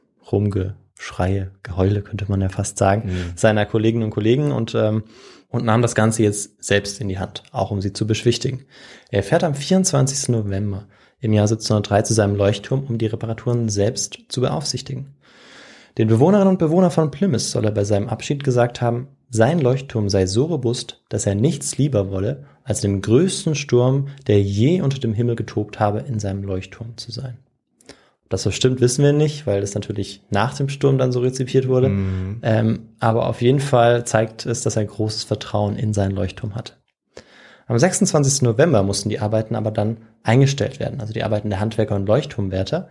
Rumgeschreie, Geheule könnte man ja fast sagen, Mhm. seiner Kolleginnen und Kollegen und, ähm, und nahm das Ganze jetzt selbst in die Hand, auch um sie zu beschwichtigen. Er fährt am 24. November im Jahr 1703 zu seinem Leuchtturm, um die Reparaturen selbst zu beaufsichtigen. Den Bewohnerinnen und Bewohnern von Plymouth soll er bei seinem Abschied gesagt haben, sein Leuchtturm sei so robust, dass er nichts lieber wolle, als dem größten Sturm, der je unter dem Himmel getobt habe, in seinem Leuchtturm zu sein. Das so stimmt, wissen wir nicht, weil das natürlich nach dem Sturm dann so rezipiert wurde. Mhm. Ähm, aber auf jeden Fall zeigt es, dass er großes Vertrauen in seinen Leuchtturm hat. Am 26. November mussten die Arbeiten aber dann eingestellt werden, also die Arbeiten der Handwerker und Leuchtturmwärter,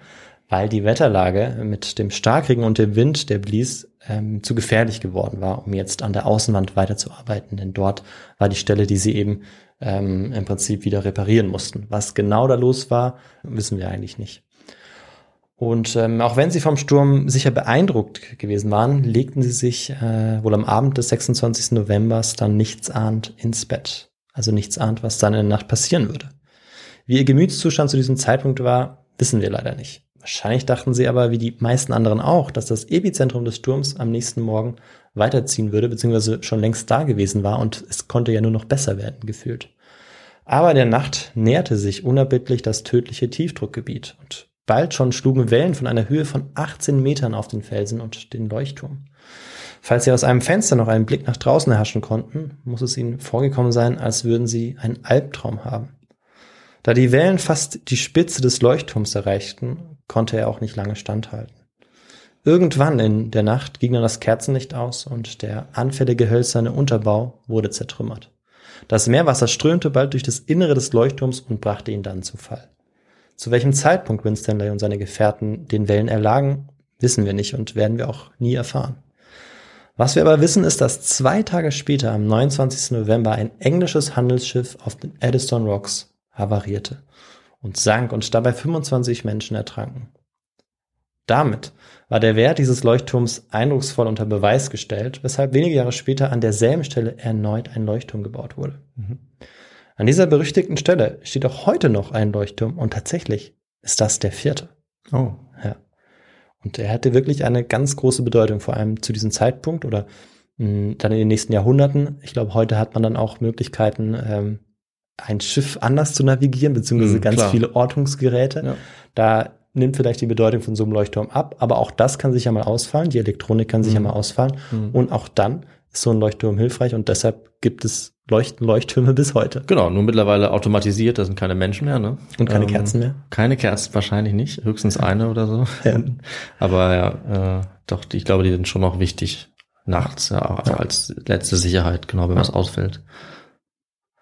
weil die Wetterlage mit dem Starkregen und dem Wind, der blies, ähm, zu gefährlich geworden war, um jetzt an der Außenwand weiterzuarbeiten. Denn dort war die Stelle, die sie eben ähm, im Prinzip wieder reparieren mussten. Was genau da los war, wissen wir eigentlich nicht. Und ähm, auch wenn sie vom Sturm sicher beeindruckt gewesen waren, legten sie sich äh, wohl am Abend des 26. Novembers dann nichtsahnd ins Bett. Also nichtsahnd, was dann in der Nacht passieren würde. Wie ihr Gemütszustand zu diesem Zeitpunkt war, wissen wir leider nicht. Wahrscheinlich dachten sie aber, wie die meisten anderen auch, dass das Epizentrum des Sturms am nächsten Morgen weiterziehen würde, beziehungsweise schon längst da gewesen war und es konnte ja nur noch besser werden, gefühlt. Aber der Nacht näherte sich unerbittlich das tödliche Tiefdruckgebiet und bald schon schlugen Wellen von einer Höhe von 18 Metern auf den Felsen und den Leuchtturm. Falls sie aus einem Fenster noch einen Blick nach draußen erhaschen konnten, muss es ihnen vorgekommen sein, als würden sie einen Albtraum haben. Da die Wellen fast die Spitze des Leuchtturms erreichten, konnte er auch nicht lange standhalten. Irgendwann in der Nacht ging dann das Kerzenlicht aus und der anfällige hölzerne Unterbau wurde zertrümmert. Das Meerwasser strömte bald durch das Innere des Leuchtturms und brachte ihn dann zu Fall. Zu welchem Zeitpunkt Winstanley und seine Gefährten den Wellen erlagen, wissen wir nicht und werden wir auch nie erfahren. Was wir aber wissen, ist, dass zwei Tage später, am 29. November, ein englisches Handelsschiff auf den Eddystone Rocks havarierte und sank und dabei 25 Menschen ertranken. Damit war der Wert dieses Leuchtturms eindrucksvoll unter Beweis gestellt, weshalb wenige Jahre später an derselben Stelle erneut ein Leuchtturm gebaut wurde. Mhm. An dieser berüchtigten Stelle steht auch heute noch ein Leuchtturm und tatsächlich ist das der vierte. Oh. Ja. Und er hatte wirklich eine ganz große Bedeutung, vor allem zu diesem Zeitpunkt oder mh, hm, dann in den nächsten Jahrhunderten. Ich glaube, heute hat man dann auch Möglichkeiten, ähm, ein Schiff anders zu navigieren, beziehungsweise mhm, ganz klar. viele Ortungsgeräte. Ja. Da nimmt vielleicht die Bedeutung von so einem Leuchtturm ab, aber auch das kann sich ja mal ausfallen, die Elektronik kann sich mhm. ja mal ausfallen mhm. und auch dann ist so ein Leuchtturm hilfreich und deshalb gibt es Leuchten, Leuchttürme bis heute. Genau, nur mittlerweile automatisiert, da sind keine Menschen mehr, ne? Und keine ähm, Kerzen mehr? Keine Kerzen wahrscheinlich nicht, höchstens eine oder so. Ja. Aber ja, äh, doch, ich glaube, die sind schon noch wichtig nachts, ja, ja. als letzte Sicherheit, genau, wenn was ausfällt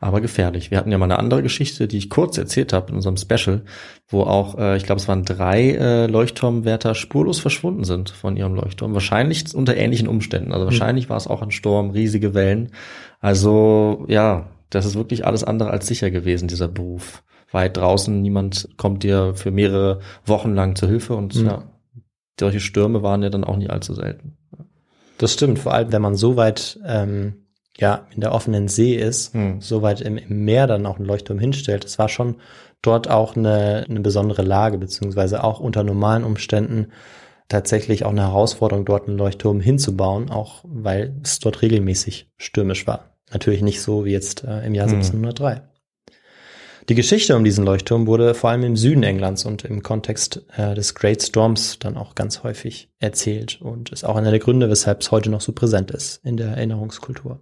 aber gefährlich. Wir hatten ja mal eine andere Geschichte, die ich kurz erzählt habe in unserem Special, wo auch, äh, ich glaube, es waren drei äh, Leuchtturmwärter spurlos verschwunden sind von ihrem Leuchtturm. Wahrscheinlich unter ähnlichen Umständen. Also hm. wahrscheinlich mhm. war es auch ein Sturm, riesige Wellen. Also ja, das ist wirklich alles andere als sicher gewesen, dieser Beruf. Weit draußen, niemand kommt dir für mehrere Wochen lang zur Hilfe und mhm. ja, solche Stürme waren ja dann auch nicht allzu selten. Das stimmt, vor allem wenn man so weit ähm, ja in der offenen See ist, hm. so weit im, im, Meer dann auch einen Leuchtturm hinstellt. Es war schon dort auch eine, eine besondere Lage, beziehungsweise auch unter normalen Umständen tatsächlich auch eine Herausforderung, dort einen Leuchtturm hinzubauen, auch weil es dort regelmäßig stürmisch war. Natürlich nicht so wie jetzt äh, im Jahr hm. 1703. Die Geschichte um diesen Leuchtturm wurde vor allem im Süden Englands und im Kontext äh, des Great Storms dann auch ganz häufig erzählt und ist auch einer der Gründe, weshalb es heute noch so präsent ist in der Erinnerungskultur.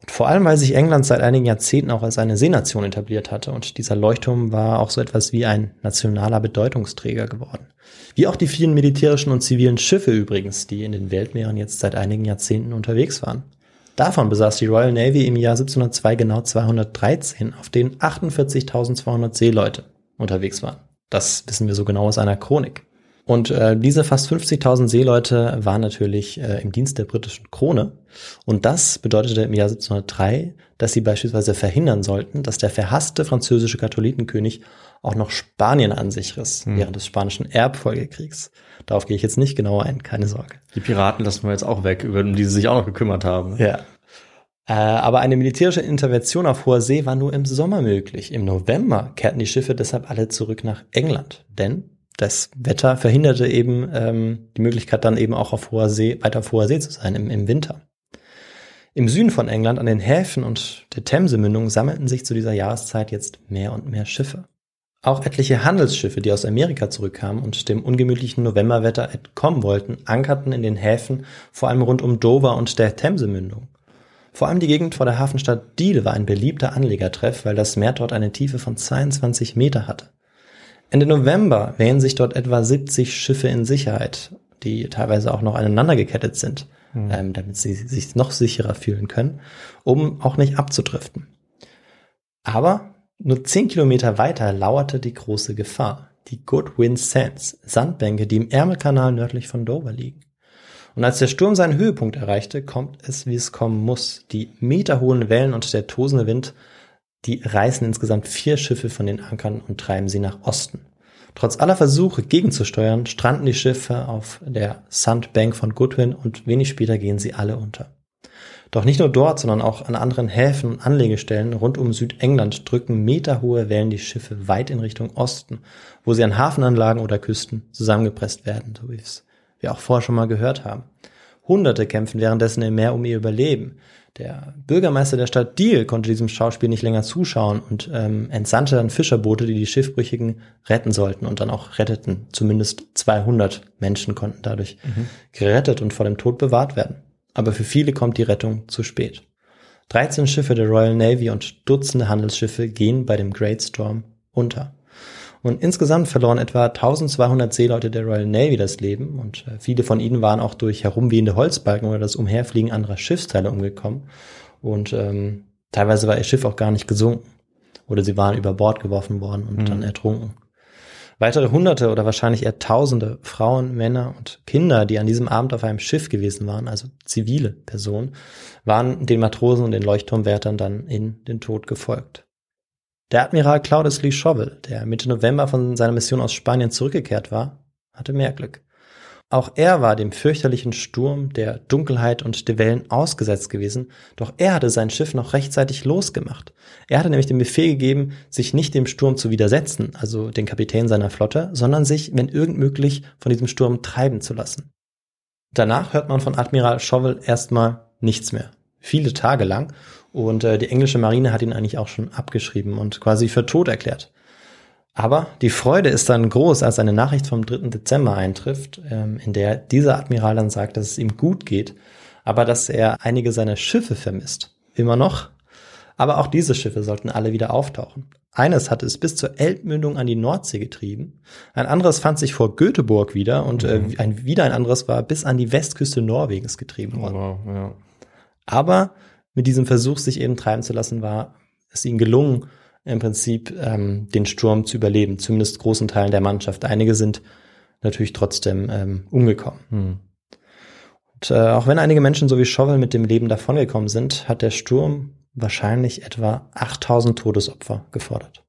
Und vor allem, weil sich England seit einigen Jahrzehnten auch als eine Seenation etabliert hatte und dieser Leuchtturm war auch so etwas wie ein nationaler Bedeutungsträger geworden. Wie auch die vielen militärischen und zivilen Schiffe übrigens, die in den Weltmeeren jetzt seit einigen Jahrzehnten unterwegs waren. Davon besaß die Royal Navy im Jahr 1702 genau 213, auf denen 48.200 Seeleute unterwegs waren. Das wissen wir so genau aus einer Chronik. Und äh, diese fast 50.000 Seeleute waren natürlich äh, im Dienst der britischen Krone. Und das bedeutete im Jahr 1703, dass sie beispielsweise verhindern sollten, dass der verhasste französische Katholitenkönig auch noch Spanien an sich riss hm. während des spanischen Erbfolgekriegs. Darauf gehe ich jetzt nicht genauer ein, keine Sorge. Die Piraten lassen wir jetzt auch weg, über die sie sich auch noch gekümmert haben. Ja. Äh, aber eine militärische Intervention auf hoher See war nur im Sommer möglich. Im November kehrten die Schiffe deshalb alle zurück nach England. Denn das Wetter verhinderte eben ähm, die Möglichkeit dann eben auch auf hoher See, weiter auf hoher See zu sein im, im Winter. Im Süden von England an den Häfen und der Themsemündung sammelten sich zu dieser Jahreszeit jetzt mehr und mehr Schiffe. Auch etliche Handelsschiffe, die aus Amerika zurückkamen und dem ungemütlichen Novemberwetter entkommen wollten, ankerten in den Häfen, vor allem rund um Dover und der Themsemündung. Vor allem die Gegend vor der Hafenstadt Deal war ein beliebter Anlegertreff, weil das Meer dort eine Tiefe von 22 Meter hatte. Ende November wähnen sich dort etwa 70 Schiffe in Sicherheit, die teilweise auch noch aneinander gekettet sind, mhm. ähm, damit sie sich noch sicherer fühlen können, um auch nicht abzudriften. Aber nur 10 Kilometer weiter lauerte die große Gefahr, die Goodwin Sands, Sandbänke, die im Ärmelkanal nördlich von Dover liegen. Und als der Sturm seinen Höhepunkt erreichte, kommt es, wie es kommen muss. Die meterhohen Wellen und der tosende Wind die reißen insgesamt vier Schiffe von den Ankern und treiben sie nach Osten. Trotz aller Versuche gegenzusteuern, stranden die Schiffe auf der Sandbank von Goodwin und wenig später gehen sie alle unter. Doch nicht nur dort, sondern auch an anderen Häfen und Anlegestellen rund um Südengland drücken meterhohe Wellen die Schiffe weit in Richtung Osten, wo sie an Hafenanlagen oder Küsten zusammengepresst werden, so wie es wir auch vorher schon mal gehört haben. Hunderte kämpfen währenddessen im Meer um ihr Überleben. Der Bürgermeister der Stadt Deal konnte diesem Schauspiel nicht länger zuschauen und ähm, entsandte dann Fischerboote, die die Schiffbrüchigen retten sollten und dann auch retteten. Zumindest 200 Menschen konnten dadurch gerettet und vor dem Tod bewahrt werden. Aber für viele kommt die Rettung zu spät. 13 Schiffe der Royal Navy und Dutzende Handelsschiffe gehen bei dem Great Storm unter. Und insgesamt verloren etwa 1200 Seeleute der Royal Navy das Leben und äh, viele von ihnen waren auch durch herumwehende Holzbalken oder das Umherfliegen anderer Schiffsteile umgekommen. Und ähm, teilweise war ihr Schiff auch gar nicht gesunken oder sie waren über Bord geworfen worden und dann ertrunken. Weitere Hunderte oder wahrscheinlich eher Tausende Frauen, Männer und Kinder, die an diesem Abend auf einem Schiff gewesen waren, also zivile Personen, waren den Matrosen und den Leuchtturmwärtern dann in den Tod gefolgt. Der Admiral Claudius Lee Chauvel, der Mitte November von seiner Mission aus Spanien zurückgekehrt war, hatte mehr Glück. Auch er war dem fürchterlichen Sturm, der Dunkelheit und der Wellen ausgesetzt gewesen, doch er hatte sein Schiff noch rechtzeitig losgemacht. Er hatte nämlich den Befehl gegeben, sich nicht dem Sturm zu widersetzen, also den Kapitän seiner Flotte, sondern sich, wenn irgend möglich, von diesem Sturm treiben zu lassen. Danach hört man von Admiral Chauvel erstmal nichts mehr. Viele Tage lang. Und äh, die englische Marine hat ihn eigentlich auch schon abgeschrieben und quasi für tot erklärt. Aber die Freude ist dann groß, als eine Nachricht vom 3. Dezember eintrifft, ähm, in der dieser Admiral dann sagt, dass es ihm gut geht, aber dass er einige seiner Schiffe vermisst. Immer noch. Aber auch diese Schiffe sollten alle wieder auftauchen. Eines hatte es bis zur Elbmündung an die Nordsee getrieben, ein anderes fand sich vor Göteborg wieder und äh, ein, wieder ein anderes war bis an die Westküste Norwegens getrieben worden. Wow, ja. Aber mit diesem Versuch, sich eben treiben zu lassen, war es ihnen gelungen, im Prinzip ähm, den Sturm zu überleben, zumindest großen Teilen der Mannschaft. Einige sind natürlich trotzdem ähm, umgekommen. Und äh, auch wenn einige Menschen so wie Schowel mit dem Leben davongekommen sind, hat der Sturm wahrscheinlich etwa 8000 Todesopfer gefordert.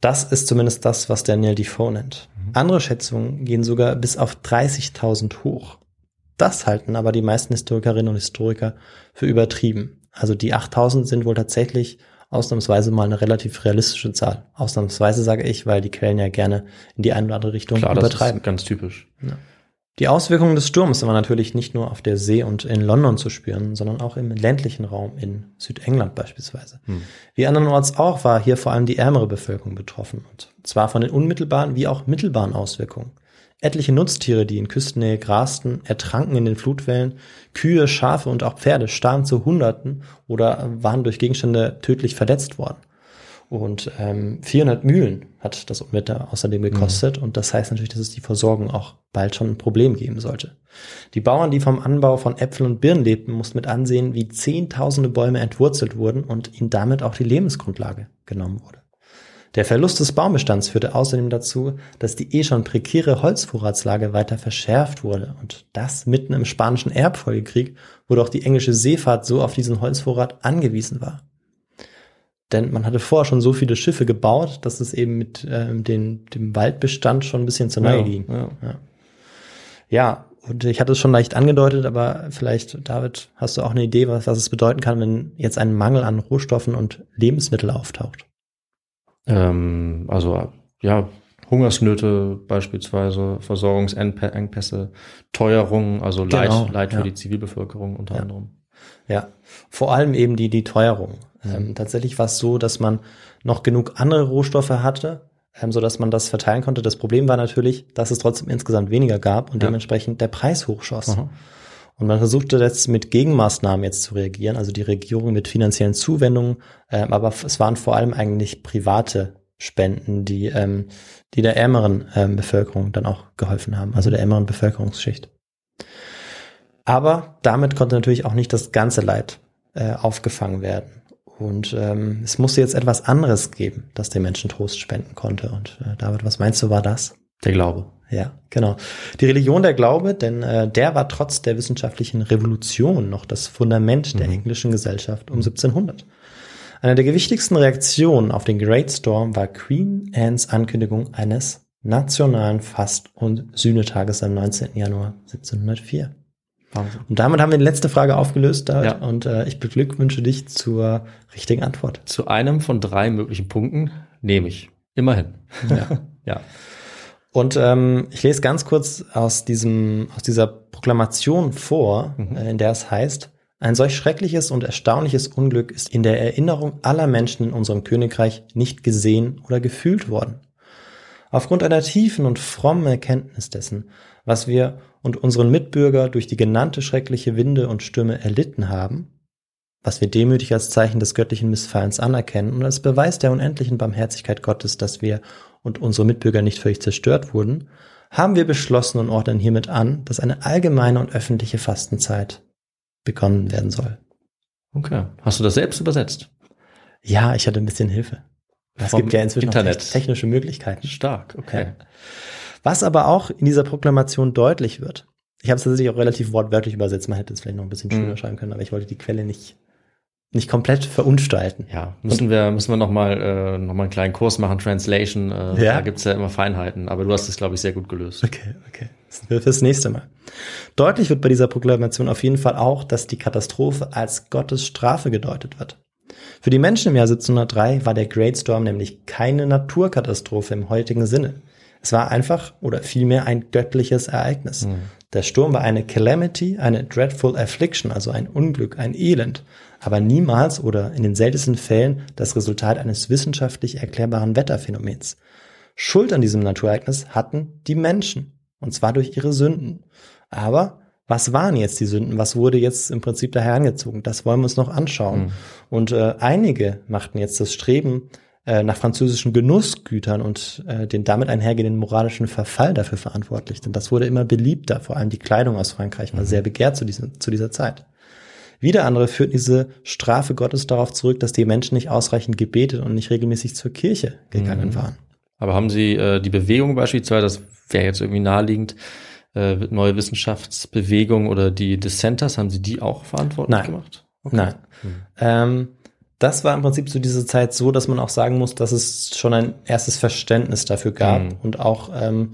Das ist zumindest das, was Daniel Defoe nennt. Andere Schätzungen gehen sogar bis auf 30.000 hoch. Das halten aber die meisten Historikerinnen und Historiker für übertrieben. Also die 8000 sind wohl tatsächlich ausnahmsweise mal eine relativ realistische Zahl. Ausnahmsweise sage ich, weil die Quellen ja gerne in die eine oder andere Richtung Klar, das übertreiben. ist ganz typisch. Die Auswirkungen des Sturms sind aber natürlich nicht nur auf der See und in London zu spüren, sondern auch im ländlichen Raum in Südengland beispielsweise. Wie andernorts auch war hier vor allem die ärmere Bevölkerung betroffen und zwar von den unmittelbaren wie auch mittelbaren Auswirkungen. Etliche Nutztiere, die in Küstennähe grasten, ertranken in den Flutwellen. Kühe, Schafe und auch Pferde starben zu Hunderten oder waren durch Gegenstände tödlich verletzt worden. Und ähm, 400 Mühlen hat das Unwetter außerdem gekostet. Und das heißt natürlich, dass es die Versorgung auch bald schon ein Problem geben sollte. Die Bauern, die vom Anbau von Äpfeln und Birnen lebten, mussten mit ansehen, wie zehntausende Bäume entwurzelt wurden und ihnen damit auch die Lebensgrundlage genommen wurde. Der Verlust des Baumbestands führte außerdem dazu, dass die eh schon prekäre Holzvorratslage weiter verschärft wurde. Und das mitten im spanischen Erbfolgekrieg, wo doch die englische Seefahrt so auf diesen Holzvorrat angewiesen war. Denn man hatte vorher schon so viele Schiffe gebaut, dass es eben mit ähm, den, dem Waldbestand schon ein bisschen zur Neige ging. ja. Ja. ja, und ich hatte es schon leicht angedeutet, aber vielleicht, David, hast du auch eine Idee, was, was es bedeuten kann, wenn jetzt ein Mangel an Rohstoffen und Lebensmittel auftaucht? Ähm, also ja, Hungersnöte beispielsweise, Versorgungsengpässe, Teuerung, also Leid, Genau, Leid für ja. die Zivilbevölkerung unter Ja. anderem. Ja, vor allem eben die, die Teuerung. Ähm, tatsächlich war es so, dass man noch genug andere Rohstoffe hatte, ähm, so dass man das verteilen konnte. Das Problem war natürlich, dass es trotzdem insgesamt weniger gab und Ja. dementsprechend der Preis hochschoss. Aha. Und man versuchte jetzt mit Gegenmaßnahmen jetzt zu reagieren, also die Regierung mit finanziellen Zuwendungen, ähm, aber es waren vor allem eigentlich private Spenden, die, ähm, die der ärmeren ähm, Bevölkerung dann auch geholfen haben, also der ärmeren Bevölkerungsschicht. Aber damit konnte natürlich auch nicht das ganze Leid äh, aufgefangen werden. Und ähm, es musste jetzt etwas anderes geben, das den Menschen Trost spenden konnte. Und äh, David, was meinst du, war das? Der Glaube. Ja, genau. Die Religion der Glaube, denn äh, der war trotz der wissenschaftlichen Revolution noch das Fundament der englischen Gesellschaft um 1700. Eine der gewichtigsten Reaktionen auf den Great Storm war Queen Annes Ankündigung eines nationalen Fast- und Sühnetages am 19. Januar 1704. Wahnsinn. Und damit haben wir die letzte Frage aufgelöst, Ja. und äh, ich beglückwünsche dich zur richtigen Antwort. Zu einem von drei möglichen Punkten nehme ich. Immerhin. Ja. Ja. Und ähm, ich lese ganz kurz aus diesem aus dieser Proklamation vor, äh, in der es heißt: Ein solch schreckliches und erstaunliches Unglück ist in der Erinnerung aller Menschen in unserem Königreich nicht gesehen oder gefühlt worden. Aufgrund einer tiefen und frommen Erkenntnis dessen, was wir und unseren Mitbürger durch die genannte schreckliche Winde und Stürme erlitten haben, was wir demütig als Zeichen des göttlichen Missfallens anerkennen und als Beweis der unendlichen Barmherzigkeit Gottes, dass wir und unsere Mitbürger nicht völlig zerstört wurden, haben wir beschlossen und ordnen hiermit an, dass eine allgemeine und öffentliche Fastenzeit begonnen werden soll. Okay. Hast du das selbst übersetzt? Ja, ich hatte ein bisschen Hilfe. Es gibt ja inzwischen Internet. Internet. technische Möglichkeiten. Stark, okay. Was aber auch in dieser Proklamation deutlich wird. Ich habe es tatsächlich auch relativ wortwörtlich übersetzt. Man hätte es vielleicht noch ein bisschen schöner Mhm. schreiben können, aber ich wollte die Quelle nicht, nicht komplett verunstalten. Ja, müssen wir, müssen wir nochmal äh, noch mal einen kleinen Kurs machen, Translation. Äh, Ja. Da gibt's ja immer Feinheiten, aber du hast es, glaube ich, sehr gut gelöst. Okay, okay. Das wird fürs nächste Mal. Deutlich wird bei dieser Proklamation auf jeden Fall auch, dass die Katastrophe als Gottes Strafe gedeutet wird. Für die Menschen im Jahr 1703 war der Great Storm nämlich keine Naturkatastrophe im heutigen Sinne. Es war einfach oder vielmehr ein göttliches Ereignis. Der Sturm war eine Calamity, eine dreadful affliction, also ein Unglück, ein Elend, aber niemals oder in den seltensten Fällen das Resultat eines wissenschaftlich erklärbaren Wetterphänomens. Schuld an diesem Naturereignis hatten die Menschen, und zwar durch ihre Sünden. Aber was waren jetzt die Sünden? Was wurde jetzt im Prinzip da herangezogen? Das wollen wir uns noch anschauen. Und äh, einige machten jetzt das Streben äh, nach französischen Genussgütern und äh, den damit einhergehenden moralischen Verfall dafür verantwortlich. Denn das wurde immer beliebter. Vor allem die Kleidung aus Frankreich war sehr begehrt zu, diesem, zu dieser Zeit. Wieder andere führten diese Strafe Gottes darauf zurück, dass die Menschen nicht ausreichend gebetet und nicht regelmäßig zur Kirche gegangen waren. Aber haben Sie äh, die Bewegung beispielsweise, das wäre jetzt irgendwie naheliegend, äh, neue Wissenschaftsbewegung oder die Dissenters, haben Sie die auch verantwortlich Nein. gemacht? Nein. Ähm, das war im Prinzip zu dieser Zeit so, dass man auch sagen muss, dass es schon ein erstes Verständnis dafür gab Mhm. und auch ähm,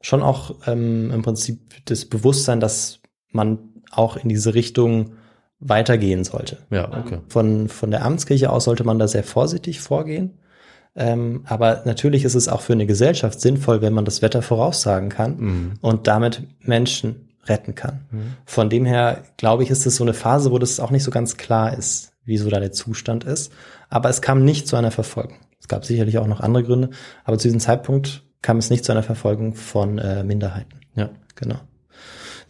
schon auch ähm, im Prinzip das Bewusstsein, dass man auch in diese Richtung weitergehen sollte. Ja, okay. Von, von der Amtskirche aus sollte man da sehr vorsichtig vorgehen. Ähm, aber natürlich ist es auch für eine Gesellschaft sinnvoll, wenn man das Wetter voraussagen kann Mhm. und damit Menschen retten kann. Von dem her, glaube ich, ist es so eine Phase, wo das auch nicht so ganz klar ist, wie so da der Zustand ist. Aber es kam nicht zu einer Verfolgung. Es gab sicherlich auch noch andere Gründe, aber zu diesem Zeitpunkt kam es nicht zu einer Verfolgung von äh, Minderheiten. Ja. Genau.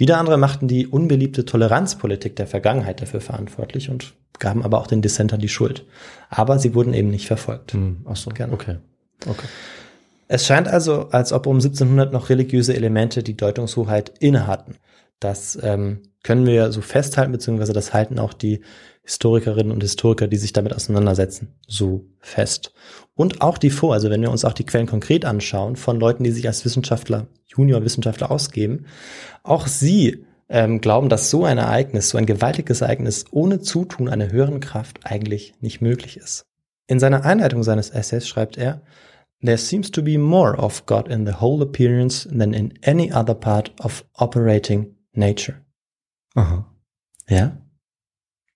Wieder andere machten die unbeliebte Toleranzpolitik der Vergangenheit dafür verantwortlich und gaben aber auch den Dissentern die Schuld. Aber sie wurden eben nicht verfolgt. Hm, ach so, Gerne. okay. Okay. Es scheint also, als ob um 1700 noch religiöse Elemente die Deutungshoheit inne hatten. Das ähm, können wir so festhalten, beziehungsweise das halten auch die Historikerinnen und Historiker, die sich damit auseinandersetzen, so fest. Und auch die vor, also wenn wir uns auch die Quellen konkret anschauen, von Leuten, die sich als Wissenschaftler, Juniorwissenschaftler ausgeben, auch sie ähm, glauben, dass so ein Ereignis, so ein gewaltiges Ereignis ohne Zutun einer höheren Kraft eigentlich nicht möglich ist. In seiner Einleitung seines Essays schreibt er, There seems to be more of God in the whole appearance than in any other part of operating nature. Aha. Ja,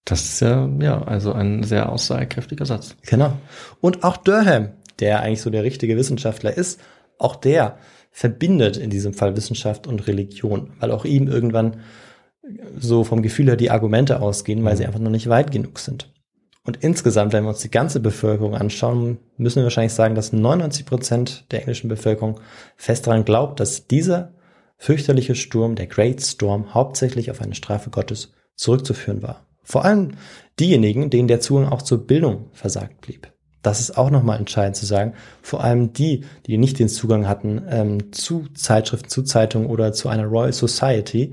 Das ist ja, ja, also ein sehr aussagekräftiger Satz. genau. Und auch Durham, der eigentlich so der richtige Wissenschaftler ist, auch der verbindet in diesem Fall Wissenschaft und Religion, weil auch ihm irgendwann so vom Gefühl her die Argumente ausgehen, weil sie einfach noch nicht weit genug sind. Und insgesamt, wenn wir uns die ganze Bevölkerung anschauen, müssen wir wahrscheinlich sagen, dass 99 Prozent der englischen Bevölkerung fest daran glaubt, dass dieser fürchterliche Sturm, der Great Storm, hauptsächlich auf eine Strafe Gottes zurückzuführen war. Vor allem diejenigen, denen der Zugang auch zur Bildung versagt blieb. Das ist auch nochmal entscheidend zu sagen. Vor allem die, die nicht den Zugang hatten ähm, zu Zeitschriften, zu Zeitungen oder zu einer Royal Society,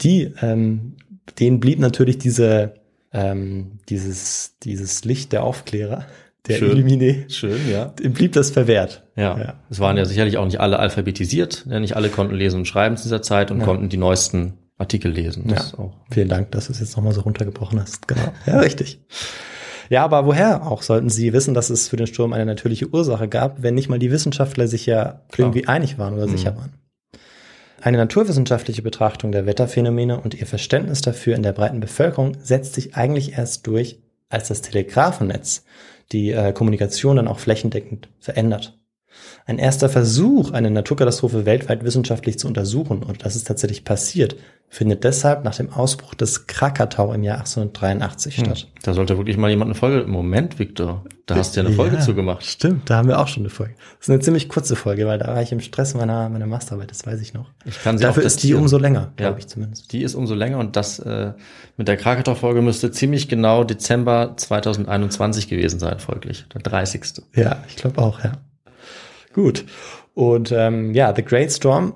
die, ähm, denen blieb natürlich diese, ähm, dieses, dieses Licht der Aufklärer, der Schön. Illuminé, Schön, ja. dem blieb das verwehrt. Ja. Ja. Es waren ja sicherlich auch nicht alle alphabetisiert. Ja, nicht alle konnten lesen und schreiben zu dieser Zeit und konnten die neuesten Artikel lesen. Das Ja. auch. Vielen Dank, dass du es jetzt nochmal so runtergebrochen hast. Genau. Ja, richtig. Ja, aber woher auch sollten Sie wissen, dass es für den Sturm eine natürliche Ursache gab, wenn nicht mal die Wissenschaftler sich ja irgendwie einig waren oder sicher waren? Eine naturwissenschaftliche Betrachtung der Wetterphänomene und ihr Verständnis dafür in der breiten Bevölkerung setzt sich eigentlich erst durch, als das Telegrafennetz die äh, Kommunikation dann auch flächendeckend verändert. Ein erster Versuch, eine Naturkatastrophe weltweit wissenschaftlich zu untersuchen, und das ist tatsächlich passiert, findet deshalb nach dem Ausbruch des Krakatau im Jahr 1883 Hm. statt. Da sollte wirklich mal jemand eine Folge. Moment, Victor, da hast du ja eine Folge Ja, zugemacht. Stimmt, da haben wir auch schon eine Folge. Das ist eine ziemlich kurze Folge, weil da war ich im Stress meiner, meiner Masterarbeit, das weiß ich noch. Ich kann sie Dafür auch ist die umso länger, glaube Ja. ich zumindest. Die ist umso länger und das äh, mit der Krakatau-Folge müsste ziemlich genau Dezember 2021 gewesen sein, folglich. Der 30. Ja, ich glaube auch, ja. Gut. Und ähm, ja, The Great Storm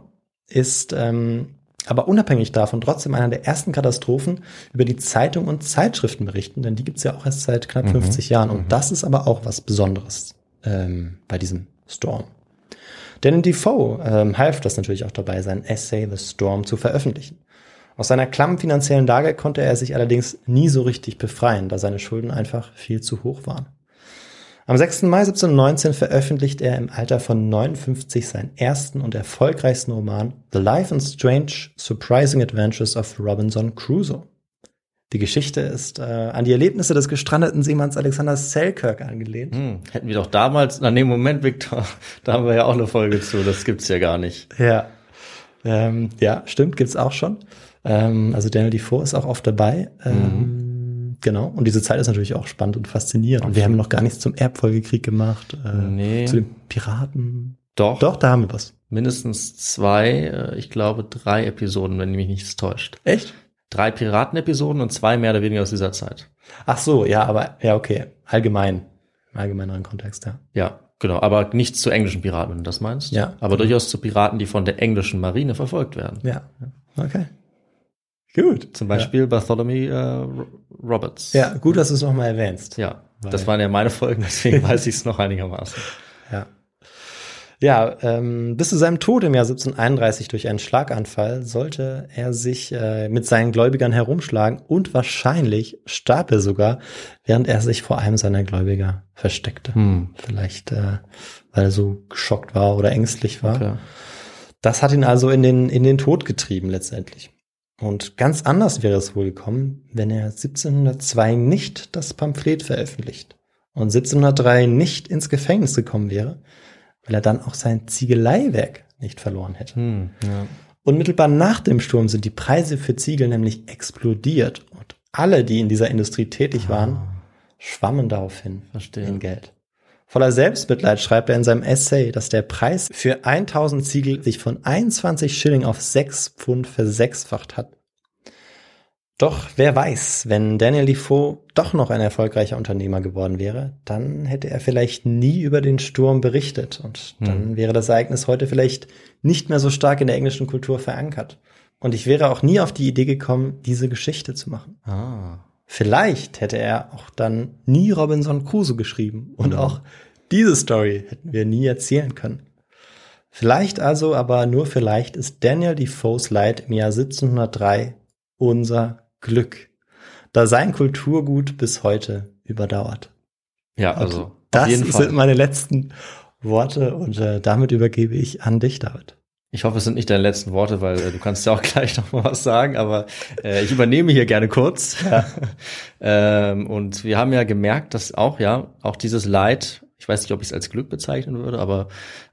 ist ähm, aber unabhängig davon trotzdem einer der ersten Katastrophen, über die Zeitung und Zeitschriften berichten, denn die gibt's ja auch erst seit knapp 50 Jahren. Und das ist aber auch was Besonderes ähm, bei diesem Storm. Denn Defoe ähm, half das natürlich auch dabei, sein Essay The Storm zu veröffentlichen. Aus seiner klammen finanziellen Lage konnte er sich allerdings nie so richtig befreien, da seine Schulden einfach viel zu hoch waren. Am 6. Mai 1719 veröffentlicht er im Alter von 59 seinen ersten und erfolgreichsten Roman The Life and Strange Surprising Adventures of Robinson Crusoe. Die Geschichte ist äh, an die Erlebnisse des gestrandeten Seemanns Alexander Selkirk angelehnt. Hm, hätten wir doch damals, na nee, Moment, Victor, da haben wir ja auch eine Folge zu, das gibt's ja gar nicht. Ja, ähm, ja, stimmt, gibt's auch schon. Ähm, also Daniel Defoe ist auch oft dabei. Ähm, Genau. Und diese Zeit ist natürlich auch spannend und faszinierend. Und wir haben noch gar nichts zum Erbfolgekrieg gemacht. Äh, Nee. Zu den Piraten. Doch, Doch, da haben wir was. mindestens zwei, äh, ich glaube drei Episoden, wenn mich nichts täuscht. Echt? Drei Piraten-Episoden und zwei mehr oder weniger aus dieser Zeit. Ach so, ja, aber ja, okay. Allgemein. Im allgemeineren Kontext, ja. Ja, genau, aber nichts zu englischen Piraten, wenn du das meinst. Ja. Aber durchaus zu Piraten, die von der englischen Marine verfolgt werden. Ja. Okay. Gut. Zum Beispiel Bartholomew äh, Roberts. Ja, gut, dass du es nochmal erwähnst. Ja, das waren ja meine Folgen, deswegen weiß ich es noch einigermaßen. Ja. Ja, ähm, bis zu seinem Tod im Jahr 1731 durch einen Schlaganfall sollte er sich äh, mit seinen Gläubigern herumschlagen und wahrscheinlich starb er sogar, während er sich vor einem seiner Gläubiger versteckte. Hm. Vielleicht, äh, weil er so geschockt war oder ängstlich war. Okay. Das hat ihn also in den, in den Tod getrieben letztendlich. Und ganz anders wäre es wohl gekommen, wenn er 1702 nicht das Pamphlet veröffentlicht und 1703 nicht ins Gefängnis gekommen wäre, weil er dann auch sein Ziegeleiwerk nicht verloren hätte. Hm, ja. Unmittelbar nach dem Sturm sind die Preise für Ziegel nämlich explodiert und alle, die in dieser Industrie tätig waren, schwammen daraufhin Verstehe. in Geld. Voller Selbstmitleid schreibt er in seinem Essay, dass der Preis für 1000 Ziegel sich von 21 Schilling auf 6 Pfund versechsfacht hat. Doch wer weiß, wenn Daniel Defoe doch noch ein erfolgreicher Unternehmer geworden wäre, dann hätte er vielleicht nie über den Sturm berichtet und dann wäre das Ereignis heute vielleicht nicht mehr so stark in der englischen Kultur verankert. Und ich wäre auch nie auf die Idee gekommen, diese Geschichte zu machen. Ah. Vielleicht hätte er auch dann nie Robinson Crusoe geschrieben und auch diese Story hätten wir nie erzählen können. Vielleicht also, aber nur vielleicht ist Daniel Defoe's Leid im Jahr 1703 unser Glück, da sein Kulturgut bis heute überdauert. Ja, also auf Das jeden Fall. sind meine letzten Worte und äh, damit übergebe ich an dich, David. Ich hoffe, es sind nicht deine letzten Worte, weil äh, du kannst ja auch gleich noch mal was sagen, aber äh, ich übernehme hier gerne kurz. ähm, und wir haben ja gemerkt, dass auch, ja, auch dieses Leid, ich weiß nicht, ob ich es als Glück bezeichnen würde, aber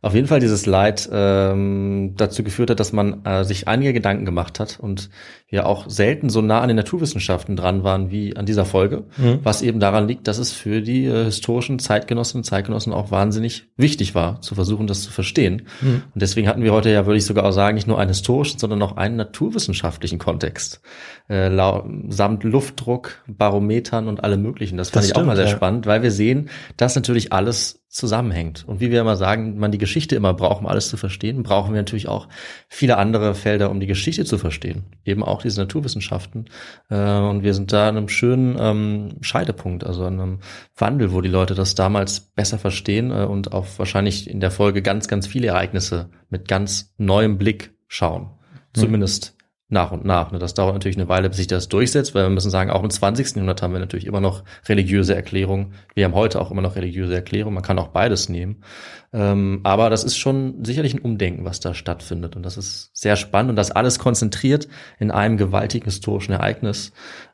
auf jeden Fall dieses Leid ähm, dazu geführt hat, dass man äh, sich einige Gedanken gemacht hat und wir auch selten so nah an den Naturwissenschaften dran waren wie an dieser Folge, was eben daran liegt, dass es für die äh, historischen Zeitgenossinnen und Zeitgenossen auch wahnsinnig wichtig war, zu versuchen, das zu verstehen. Und deswegen hatten wir heute ja, würde ich sogar auch sagen, nicht nur einen historischen, sondern auch einen naturwissenschaftlichen Kontext, äh, samt Luftdruck, Barometern und allem Möglichen. Das fand Das ich auch mal stimmt, sehr ja. spannend, weil wir sehen, dass natürlich alles zusammenhängt. Und wie wir immer sagen, man die Geschichte immer braucht, um alles zu verstehen, brauchen wir natürlich auch viele andere Felder, um die Geschichte zu verstehen. Eben auch diese Naturwissenschaften. Äh, und wir sind da an einem schönen ähm, Scheidepunkt, also an einem Wandel, wo die Leute das damals besser verstehen äh, und auf wahrscheinlich in der Folge ganz, ganz viele Ereignisse mit ganz neuem Blick schauen. Zumindest nach und nach. Ne? Das dauert natürlich eine Weile, bis sich das durchsetzt, weil wir müssen sagen, auch im 20. Jahrhundert haben wir natürlich immer noch religiöse Erklärungen. Wir haben heute auch immer noch religiöse Erklärungen. Man kann auch beides nehmen. Ähm, aber das ist schon sicherlich ein Umdenken, was da stattfindet. Und das ist sehr spannend und das alles konzentriert in einem gewaltigen historischen Ereignis.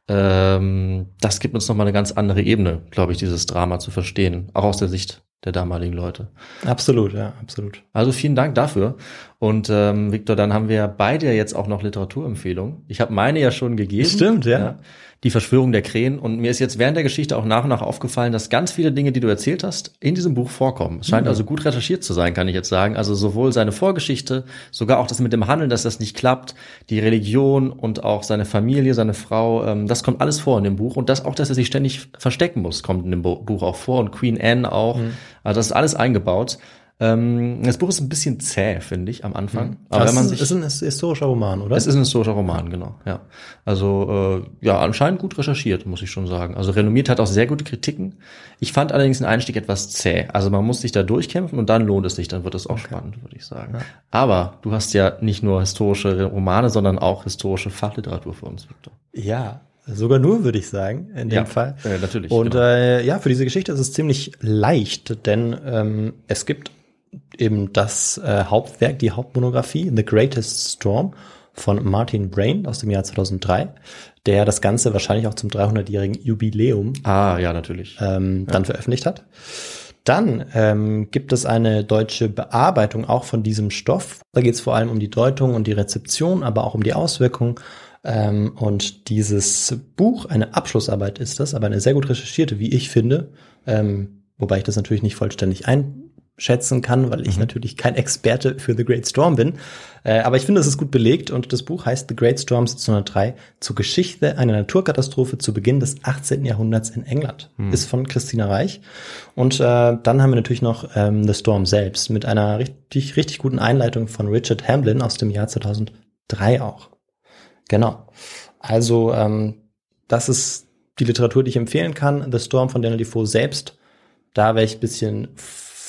Ähm, das gibt uns nochmal eine ganz andere Ebene, glaube ich, dieses Drama zu verstehen. Auch aus der Sicht der damaligen Leute. Absolut, ja, absolut. Also vielen Dank dafür. Und ähm, Victor, dann haben wir beide jetzt auch noch Literaturempfehlungen. Ich habe meine ja schon gegeben. Stimmt, ja. Die Verschwörung der Krähen. Und mir ist jetzt während der Geschichte auch nach und nach aufgefallen, dass ganz viele Dinge, die du erzählt hast, in diesem Buch vorkommen. Es scheint Mhm. also gut recherchiert zu sein, kann ich jetzt sagen. Also sowohl seine Vorgeschichte, sogar auch das mit dem Handeln, dass das nicht klappt, die Religion und auch seine Familie, seine Frau, ähm, das kommt alles vor in dem Buch. Und das auch, dass er sich ständig verstecken muss, kommt in dem Buch auch vor. Und Queen Anne auch. Mhm. Also das ist alles eingebaut. Ähm, das Buch ist ein bisschen zäh, finde ich, am Anfang. Aber Aber wenn man es sich ist ein ist ein historischer Roman, oder? es ist ein historischer Roman, genau. Ja, also äh, ja, anscheinend gut recherchiert, muss ich schon sagen. Also renommiert hat auch sehr gute Kritiken. Ich fand allerdings den Einstieg etwas zäh. Also man muss sich da durchkämpfen und dann lohnt es sich, dann wird es auch spannend, würde ich sagen. Aber du hast ja nicht nur historische Romane, sondern auch historische Fachliteratur für uns, Victor. ja, sogar nur, würde ich sagen, in dem Ja, Fall. äh, natürlich, Und genau. äh, ja, für diese Geschichte ist es ziemlich leicht, denn ähm, es gibt eben das äh, Hauptwerk, die Hauptmonographie, The Greatest Storm von Martin Brain aus dem Jahr 2003, der das Ganze wahrscheinlich auch zum 300-jährigen Jubiläum Ah, ja, natürlich. ähm, dann veröffentlicht hat. Dann ähm, gibt es eine deutsche Bearbeitung auch von diesem Stoff. Da geht es vor allem um die Deutung und die Rezeption, aber auch um die Auswirkungen. Ähm, und dieses Buch, eine Abschlussarbeit ist das, aber eine sehr gut recherchierte, wie ich finde. Ähm, wobei ich das natürlich nicht vollständig einschätzen kann, weil ich natürlich kein Experte für The Great Storm bin. Äh, aber ich finde, es ist gut belegt und das Buch heißt The Great Storm 1703 zur Geschichte einer Naturkatastrophe zu Beginn des 18. Jahrhunderts in England. Ist von Christina Reich. Und äh, dann haben wir natürlich noch ähm, The Storm selbst mit einer richtig, richtig guten Einleitung von Richard Hamlin aus dem Jahr 2003 auch. Genau. Also ähm, das ist die Literatur, die ich empfehlen kann. The Storm von Daniel Defoe selbst. Da wäre ich ein bisschen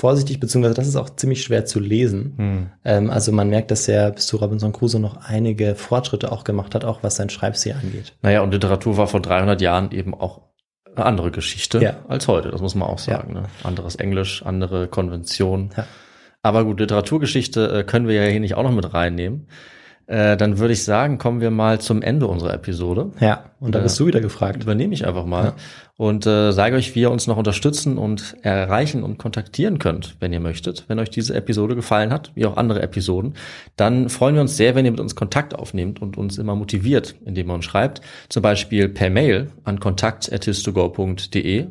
vorsichtig, beziehungsweise das ist auch ziemlich schwer zu lesen. Ähm, also man merkt, dass er bis zu Robinson Crusoe noch einige Fortschritte auch gemacht hat, auch was sein Schreibstil angeht. Naja, und Literatur war vor 300 Jahren eben auch eine andere Geschichte Ja. als heute, das muss man auch sagen. Ne? Anderes Englisch, andere Konvention. Ja. Aber gut, Literaturgeschichte äh, können wir ja hier nicht auch noch mit reinnehmen. Äh, dann würde ich sagen, kommen wir mal zum Ende unserer Episode. Ja, und da Ja. bist du wieder gefragt. Übernehme ich einfach mal und äh, sage euch, wie ihr uns noch unterstützen und erreichen und kontaktieren könnt, wenn ihr möchtet. Wenn euch diese Episode gefallen hat, wie auch andere Episoden, dann freuen wir uns sehr, wenn ihr mit uns Kontakt aufnehmt und uns immer motiviert, indem ihr uns schreibt. Zum Beispiel per Mail an kontakt.histogo.de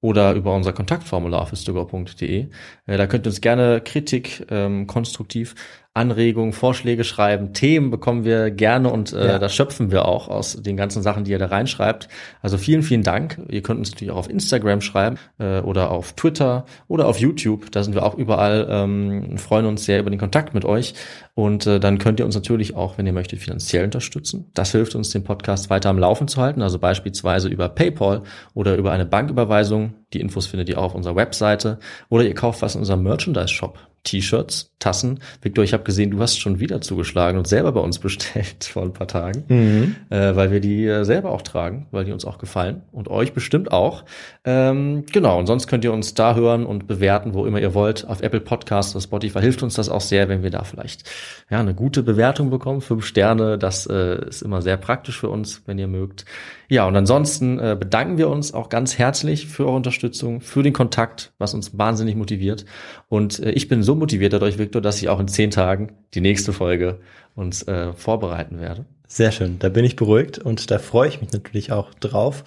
oder über unser Kontaktformular auf histogo.de. Äh, da könnt ihr uns gerne Kritik ähm, konstruktiv Anregungen, Vorschläge schreiben, Themen bekommen wir gerne und äh, Ja. das schöpfen wir auch aus den ganzen Sachen, die ihr da reinschreibt. Also vielen, vielen Dank. Ihr könnt uns natürlich auch auf Instagram schreiben äh, oder auf Twitter oder auf YouTube. Da sind wir auch überall. Ähm, freuen uns sehr über den Kontakt mit euch. Und äh, dann könnt ihr uns natürlich auch, wenn ihr möchtet, finanziell unterstützen. Das hilft uns, den Podcast weiter am Laufen zu halten. Also beispielsweise über PayPal oder über eine Banküberweisung. Die Infos findet ihr auch auf unserer Webseite. Oder ihr kauft was in unserem Merchandise-Shop. T-Shirts, Tassen. Victor, ich habe gesehen, du hast schon wieder zugeschlagen und selber bei uns bestellt vor ein paar Tagen, äh, weil wir die äh, selber auch tragen, weil die uns auch gefallen und euch bestimmt auch. Ähm, genau, und sonst könnt ihr uns da hören und bewerten, wo immer ihr wollt. Auf Apple Podcasts oder Spotify hilft uns das auch sehr, wenn wir da vielleicht ja eine gute Bewertung bekommen. Fünf Sterne, das äh, ist immer sehr praktisch für uns, wenn ihr mögt. Ja, und ansonsten äh, bedanken wir uns auch ganz herzlich für eure Unterstützung, für den Kontakt, was uns wahnsinnig motiviert. Und äh, ich bin so motiviert dadurch, Victor, dass ich auch in zehn Tagen die nächste Folge uns äh, vorbereiten werde. Sehr schön, da bin ich beruhigt und da freue ich mich natürlich auch drauf.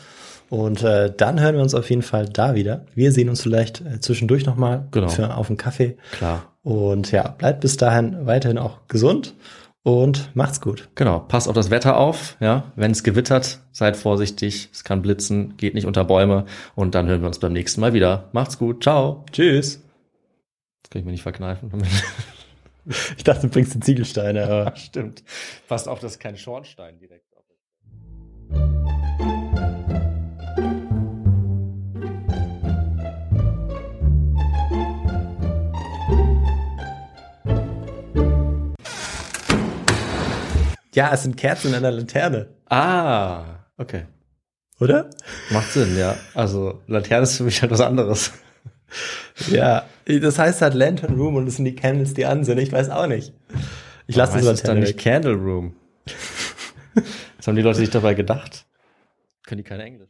Und äh, dann hören wir uns auf jeden Fall da wieder. Wir sehen uns vielleicht äh, zwischendurch nochmal Genau. für auf einen Kaffee. Klar. Und ja, bleibt bis dahin weiterhin auch gesund und macht's gut. Genau, passt auf das Wetter auf, ja. Wenn es gewittert, seid vorsichtig, es kann blitzen, geht nicht unter Bäume und dann hören wir uns beim nächsten Mal wieder. Macht's gut, ciao. Tschüss. Das kann ich mir nicht verkneifen. Ich dachte, du bringst die Ziegelsteine, aber Stimmt. Passt auf, dass kein Schornstein direkt auf ja, es sind Kerzen in einer Laterne, Ah, okay. oder? Macht Sinn, ja. Also Laterne ist für mich halt was anderes. Ja, das heißt halt Lantern Room und es sind die Candles, die an sind. Ich weiß auch nicht. Ich lasse das Heißt es dann Laterne nicht. Candle Room. Was haben die Leute sich dabei gedacht? Können die kein Englisch?